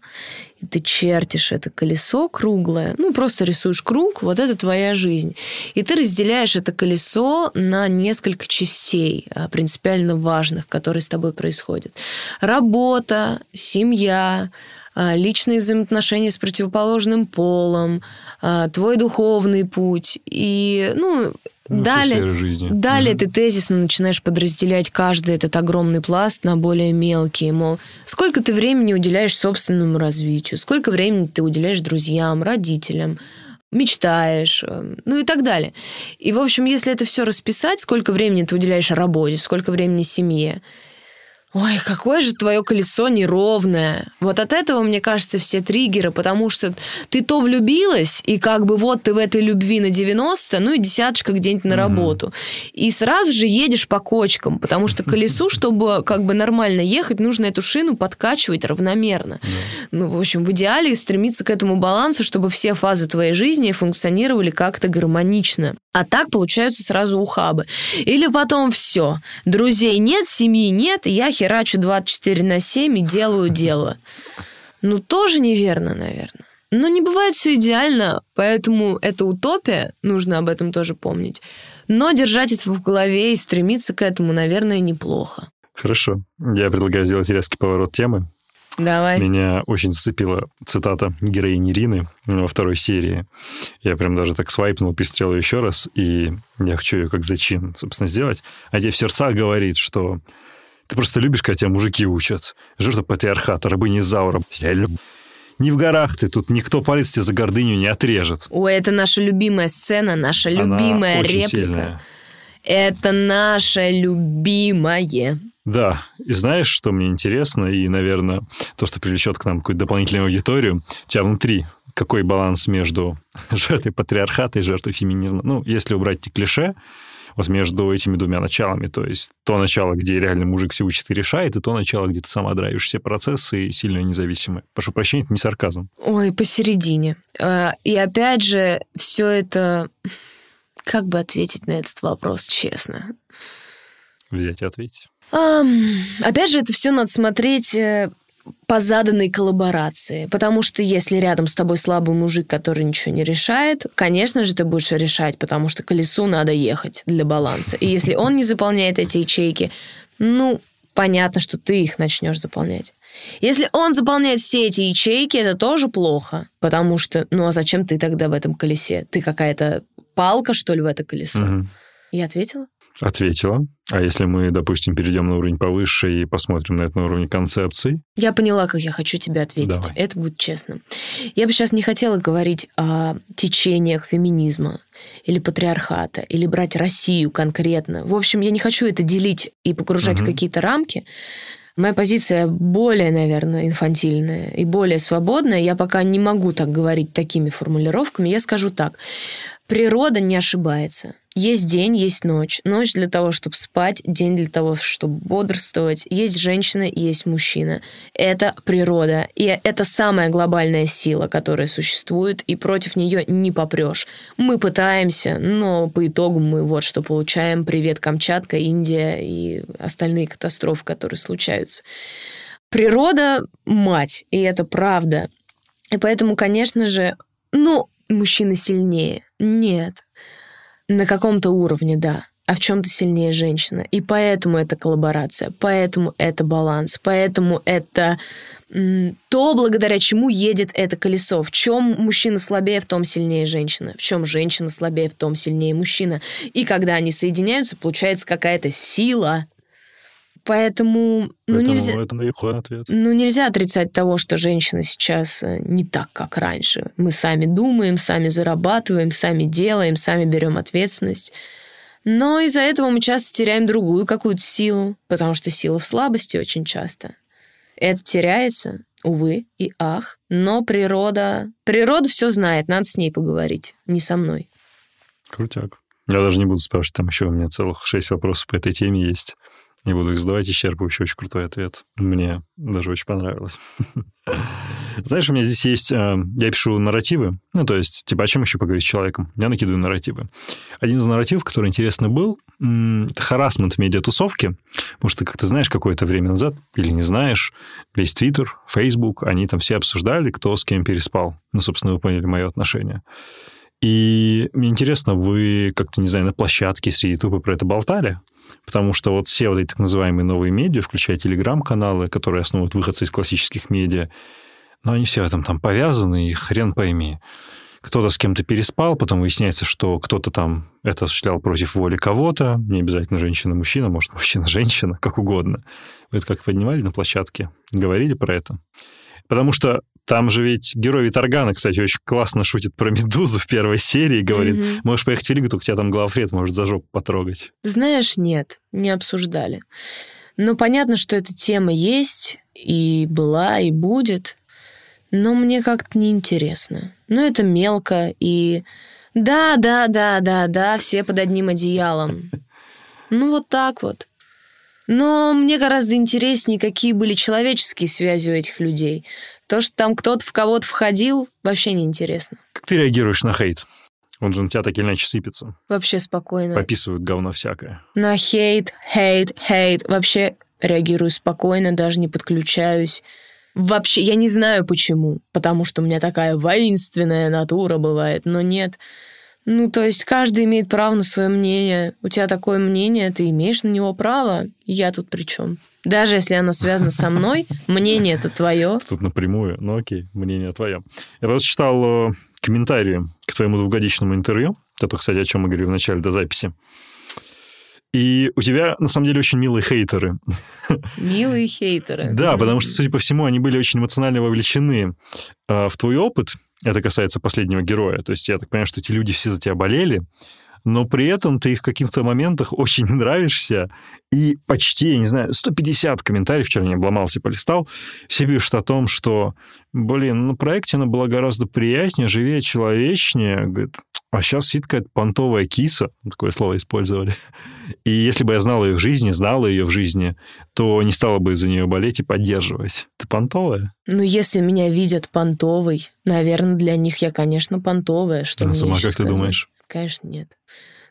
ты чертишь это колесо круглое, ну, просто рисуешь круг, вот это твоя жизнь. И ты разделяешь это колесо на несколько частей, а, принципиально важных, которые с тобой происходят. Работа, семья, а, личные взаимоотношения с противоположным полом, а, твой духовный путь. И, ну, ну, далее, жизни. далее mm-hmm. ты тезисно начинаешь подразделять каждый этот огромный пласт на более мелкие. Мол, сколько ты времени уделяешь собственному развитию, сколько времени ты уделяешь друзьям, родителям, мечтаешь, э, ну и так далее. И, в общем, если это все расписать, сколько времени ты уделяешь работе, сколько времени семье, Ой, какое же твое колесо неровное. Вот от этого, мне кажется, все триггеры, потому что ты то влюбилась, и как бы вот ты в этой любви на 90, ну и десяточка где-нибудь на работу. И сразу же едешь по кочкам, потому что колесу, [laughs] чтобы как бы нормально ехать, нужно эту шину подкачивать равномерно. Ну, в общем, в идеале стремиться к этому балансу, чтобы все фазы твоей жизни функционировали как-то гармонично. А так получаются сразу ухабы. Или потом все. Друзей нет, семьи нет, я херачу 24 на 7 и делаю дело. Ну, тоже неверно, наверное. Но не бывает все идеально, поэтому это утопия, нужно об этом тоже помнить. Но держать это в голове и стремиться к этому, наверное, неплохо. Хорошо. Я предлагаю сделать резкий поворот темы. Давай. Меня очень зацепила цитата героини Ирины во второй серии. Я прям даже так свайпнул, пестрел еще раз, и я хочу ее как зачин, собственно, сделать. А тебе в сердцах говорит, что ты просто любишь, когда тебя мужики учат. Жертва патриархата, рабыни Заура. Я люблю. Не в горах ты, тут никто палец тебе за гордыню не отрежет. Ой, это наша любимая сцена, наша Она любимая реплика. Сильная. Это наше любимое. Да, и знаешь, что мне интересно, и, наверное, то, что привлечет к нам какую-то дополнительную аудиторию, у тебя внутри какой баланс между [laughs] жертвой патриархата и жертвой феминизма? Ну, если убрать эти клише, вот между этими двумя началами. То есть то начало, где реально мужик все учит и решает, и то начало, где ты сама драйвишь все процессы и сильно независимы. Прошу прощения, это не сарказм. Ой, посередине. А, и опять же, все это... Как бы ответить на этот вопрос честно? Взять и ответить. Опять же, это все надо смотреть э, по заданной коллаборации. Потому что если рядом с тобой слабый мужик, который ничего не решает, конечно же, ты будешь решать, потому что колесу надо ехать для баланса. И если он не заполняет эти ячейки, ну, понятно, что ты их начнешь заполнять. Если он заполняет все эти ячейки, это тоже плохо, потому что, ну а зачем ты тогда в этом колесе? Ты какая-то палка, что ли, в это колесо? Угу. Я ответила? Ответила. А если мы, допустим, перейдем на уровень повыше и посмотрим на это на уровне концепций? Я поняла, как я хочу тебе ответить. Давай. Это будет честно. Я бы сейчас не хотела говорить о течениях феминизма или патриархата, или брать Россию конкретно. В общем, я не хочу это делить и погружать угу. в какие-то рамки. Моя позиция более, наверное, инфантильная и более свободная. Я пока не могу так говорить такими формулировками. Я скажу так. Природа не ошибается. Есть день, есть ночь. Ночь для того, чтобы спать, день для того, чтобы бодрствовать. Есть женщина есть мужчина. Это природа. И это самая глобальная сила, которая существует, и против нее не попрешь. Мы пытаемся, но по итогу мы вот что получаем. Привет, Камчатка, Индия и остальные катастрофы, которые случаются. Природа – мать, и это правда. И поэтому, конечно же, ну, мужчины сильнее. Нет. На каком-то уровне, да. А в чем-то сильнее женщина. И поэтому это коллаборация, поэтому это баланс, поэтому это то, благодаря чему едет это колесо. В чем мужчина слабее, в том сильнее женщина. В чем женщина слабее, в том сильнее мужчина. И когда они соединяются, получается какая-то сила, Поэтому, ну, нельзя, это ответ. ну нельзя отрицать того, что женщина сейчас э, не так, как раньше. Мы сами думаем, сами зарабатываем, сами делаем, сами берем ответственность. Но из-за этого мы часто теряем другую какую-то силу, потому что сила в слабости очень часто. Это теряется, увы и ах, но природа... Природа все знает, надо с ней поговорить, не со мной. Крутяк. Я даже не буду спрашивать, там еще у меня целых шесть вопросов по этой теме есть. Не буду их задавать, исчерпывающий, очень крутой ответ. Мне даже очень понравилось. [laughs] Знаешь, у меня здесь есть... Э, я пишу нарративы, ну, то есть, типа, о чем еще поговорить с человеком? Я накидываю нарративы. Один из нарративов, который интересный был, это харасмент в медиатусовке, потому что, как ты знаешь, какое-то время назад, или не знаешь, весь Твиттер, Фейсбук, они там все обсуждали, кто с кем переспал. Ну, собственно, вы поняли мое отношение. И мне интересно, вы как-то, не знаю, на площадке среди тупо про это болтали? Потому что вот все вот эти так называемые новые медиа, включая телеграм-каналы, которые основывают выходцы из классических медиа, но они все в этом там повязаны, и хрен пойми. Кто-то с кем-то переспал, потом выясняется, что кто-то там это осуществлял против воли кого-то, не обязательно женщина-мужчина, может, [laughs] мужчина-женщина, как угодно. Вы это как поднимали на площадке? Говорили про это? Потому что там же ведь герой Виторгана, кстати, очень классно шутит про Медузу в первой серии. Говорит, mm-hmm. можешь поехать в Ригу, только тебя там главред может за жопу потрогать. Знаешь, нет, не обсуждали. Но понятно, что эта тема есть, и была, и будет. Но мне как-то неинтересно. Ну, это мелко, и... Да, да, да, да, да, все под одним одеялом. Ну, вот так вот. Но мне гораздо интереснее, какие были человеческие связи у этих людей. То, что там кто-то в кого-то входил, вообще неинтересно. Как ты реагируешь на хейт? Он же на тебя так или иначе сыпется. Вообще спокойно. Пописывают говно всякое. На хейт, хейт, хейт. Вообще реагирую спокойно, даже не подключаюсь. Вообще, я не знаю почему. Потому что у меня такая воинственная натура бывает. Но нет. Ну, то есть каждый имеет право на свое мнение. У тебя такое мнение, ты имеешь на него право. Я тут при чем? Даже если оно связано со мной, мнение это твое. Тут напрямую. Ну окей, мнение твое. Я просто читал э, комментарии к твоему двухгодичному интервью. Это, кстати, о чем мы говорили в начале до записи. И у тебя, на самом деле, очень милые хейтеры. Милые хейтеры. Да, потому что, судя по всему, они были очень эмоционально вовлечены э, в твой опыт. Это касается последнего героя. То есть я так понимаю, что эти люди все за тебя болели но при этом ты в каких-то моментах очень [laughs] нравишься, и почти, я не знаю, 150 комментариев, вчера не обломался, полистал, все пишут о том, что, блин, на проекте она была гораздо приятнее, живее, человечнее, говорит, а сейчас сидит какая-то понтовая киса, такое слово использовали. И если бы я знал ее в жизни, знала ее в жизни, то не стала бы за нее болеть и поддерживать. Ты понтовая? Ну, если меня видят понтовой, наверное, для них я, конечно, понтовая. Что а сама как сказать? ты думаешь? Конечно, нет.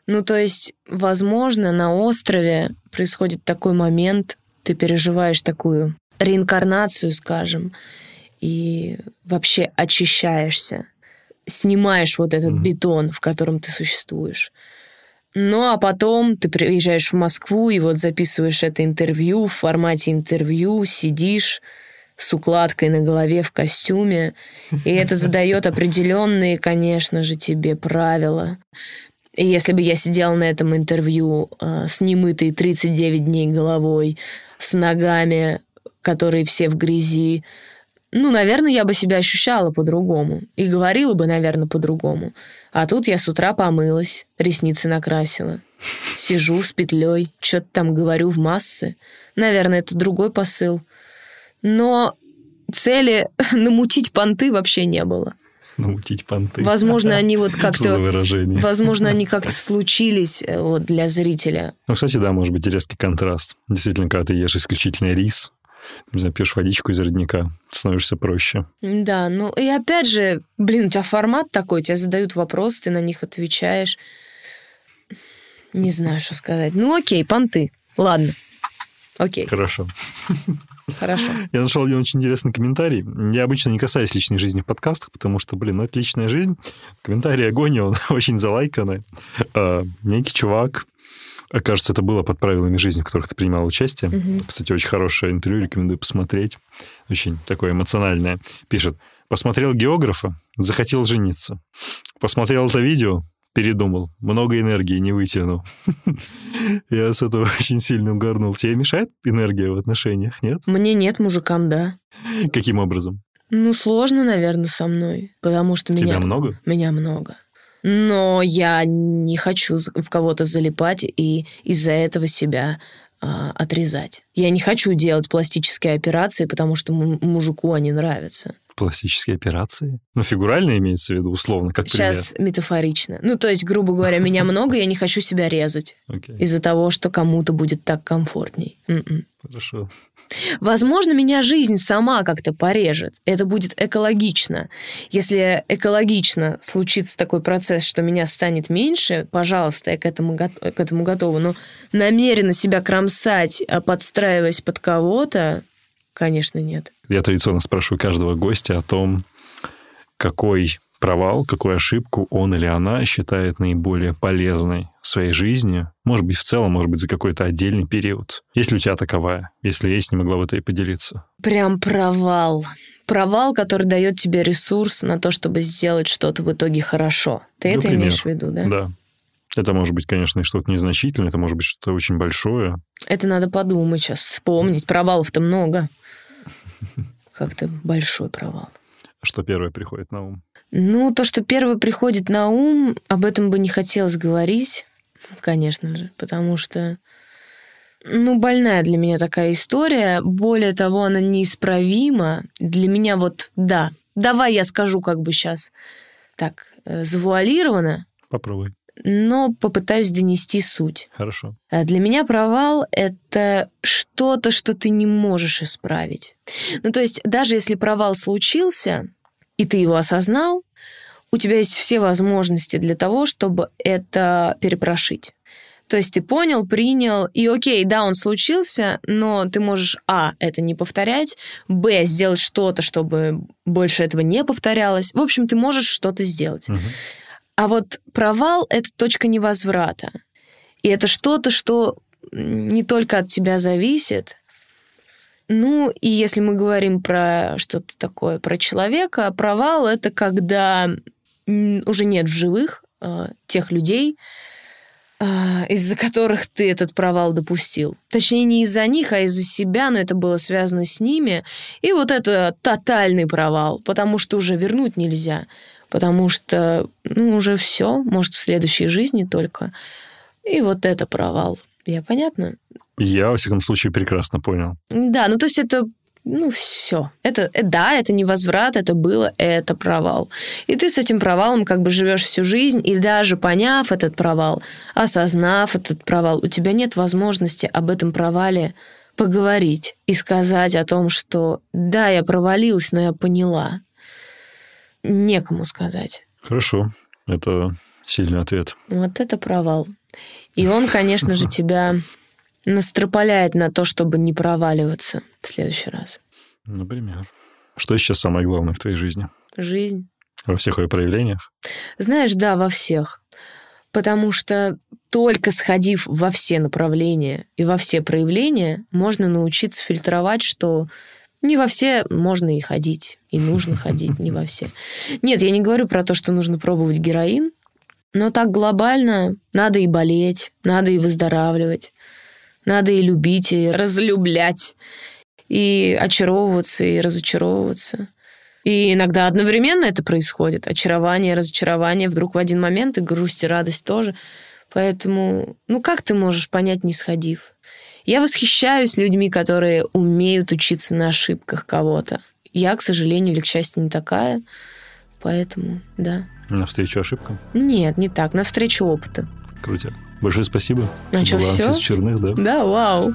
Ну, то есть, возможно, на острове происходит такой момент, ты переживаешь такую реинкарнацию, скажем, и вообще очищаешься, снимаешь вот этот mm-hmm. бетон, в котором ты существуешь. Ну, а потом ты приезжаешь в Москву и вот записываешь это интервью в формате интервью, сидишь с укладкой на голове в костюме, и это задает определенные, конечно же, тебе правила. И если бы я сидела на этом интервью э, с немытой 39 дней головой, с ногами, которые все в грязи, ну, наверное, я бы себя ощущала по-другому. И говорила бы, наверное, по-другому. А тут я с утра помылась, ресницы накрасила. Сижу с петлей, что-то там говорю в массы. Наверное, это другой посыл. Но цели [laughs] намутить понты вообще не было. намутить понты. Возможно, они вот [laughs] как-то... выражение. Возможно, они [laughs] как-то случились э, вот для зрителя. Ну, кстати, да, может быть, резкий контраст. Действительно, когда ты ешь исключительно рис, не знаю, пьешь водичку из родника, становишься проще. Да, ну и опять же, блин, у тебя формат такой, тебе задают вопросы, ты на них отвечаешь. Не знаю, что сказать. Ну окей, понты. Ладно. Окей. Хорошо. Хорошо. [laughs] Я нашел один очень интересный комментарий. Я обычно не касаюсь личной жизни в подкастах, потому что, блин, ну это личная жизнь. Комментарий огонь, он [laughs] очень залайканный. А, некий чувак, кажется, это было под правилами жизни, в которых ты принимал участие. Угу. Кстати, очень хорошее интервью, рекомендую посмотреть. Очень такое эмоциональное. Пишет, посмотрел географа, захотел жениться. Посмотрел это видео, передумал. Много энергии не вытянул. [laughs] Я с этого [laughs] очень сильно угорнул. Тебе мешает энергия в отношениях, нет? Мне нет, мужикам, да. Каким образом? Ну, сложно, наверное, со мной, потому что Тебя меня... много? Меня много. Но я не хочу в кого-то залипать и из-за этого себя а, отрезать. Я не хочу делать пластические операции, потому что мужику они нравятся. Пластические операции? Ну, фигурально имеется в виду, условно, как Сейчас пример. метафорично. Ну, то есть, грубо говоря, меня [laughs] много, я не хочу себя резать. Из-за того, что кому-то будет так комфортней. М-м. хорошо. Возможно, меня жизнь сама как-то порежет. Это будет экологично. Если экологично случится такой процесс, что меня станет меньше, пожалуйста, я к этому, к этому готова. Но намеренно себя кромсать, а подстраиваясь под кого-то, конечно, нет. Я традиционно спрашиваю каждого гостя о том, какой провал, какую ошибку он или она считает наиболее полезной в своей жизни. Может быть, в целом, может быть, за какой-то отдельный период. Есть ли у тебя таковая? Если есть, не могла бы ты и поделиться. Прям провал. Провал, который дает тебе ресурс на то, чтобы сделать что-то в итоге хорошо. Ты это Например. имеешь в виду, да? Да. Это может быть, конечно, что-то незначительное, это может быть что-то очень большое. Это надо подумать сейчас, вспомнить. Провалов-то много. Как-то большой провал. Что первое приходит на ум? Ну, то, что первое приходит на ум, об этом бы не хотелось говорить, конечно же, потому что, ну, больная для меня такая история. Более того, она неисправима. Для меня вот, да, давай я скажу как бы сейчас так, э, завуалированно, Попробуй. Но попытаюсь донести суть. Хорошо. А Для меня провал — это что-то, что ты не можешь исправить. Ну, то есть даже если провал случился, и ты его осознал, у тебя есть все возможности для того, чтобы это перепрошить. То есть ты понял, принял, и окей, да, он случился, но ты можешь, а, это не повторять, б, сделать что-то, чтобы больше этого не повторялось. В общем, ты можешь что-то сделать. Мгм. А вот провал — это точка невозврата. И это что-то, что не только от тебя зависит. Ну, и если мы говорим про что-то такое, про человека, провал — это когда уже нет в живых э, тех людей, э, из-за которых ты этот провал допустил. Точнее, не из-за них, а из-за себя, но это было связано с ними. И вот это тотальный провал, потому что уже вернуть нельзя. Потому что, ну, уже все, может, в следующей жизни только. И вот это провал. Я понятно? Я, во всяком случае, прекрасно понял. Да, ну то есть это, ну все. Это, э, да, это не возврат, это было, это провал. И ты с этим провалом как бы живешь всю жизнь, и даже поняв этот провал, осознав этот провал, у тебя нет возможности об этом провале поговорить и сказать о том, что да, я провалилась, но я поняла. Некому сказать. Хорошо. Это сильный ответ. Вот это провал. И он, конечно же, [laughs] тебя настропаляет на то, чтобы не проваливаться в следующий раз. Например. Что сейчас самое главное в твоей жизни? Жизнь. Во всех ее проявлениях? Знаешь, да, во всех. Потому что только сходив во все направления и во все проявления, можно научиться фильтровать, что не во все можно и ходить, и нужно ходить, не во все. Нет, я не говорю про то, что нужно пробовать героин, но так глобально надо и болеть, надо и выздоравливать, надо и любить, и разлюблять, и очаровываться, и разочаровываться. И иногда одновременно это происходит. Очарование, разочарование вдруг в один момент, и грусть, и радость тоже. Поэтому, ну как ты можешь понять, не сходив? Я восхищаюсь людьми, которые умеют учиться на ошибках кого-то. Я, к сожалению или к счастью, не такая. Поэтому, да. Навстречу ошибкам? Нет, не так. Навстречу опыта. Крутяк. Большое спасибо. А всё? Анфис Черных, да? Да, вау.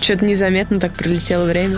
Что-то незаметно так пролетело время.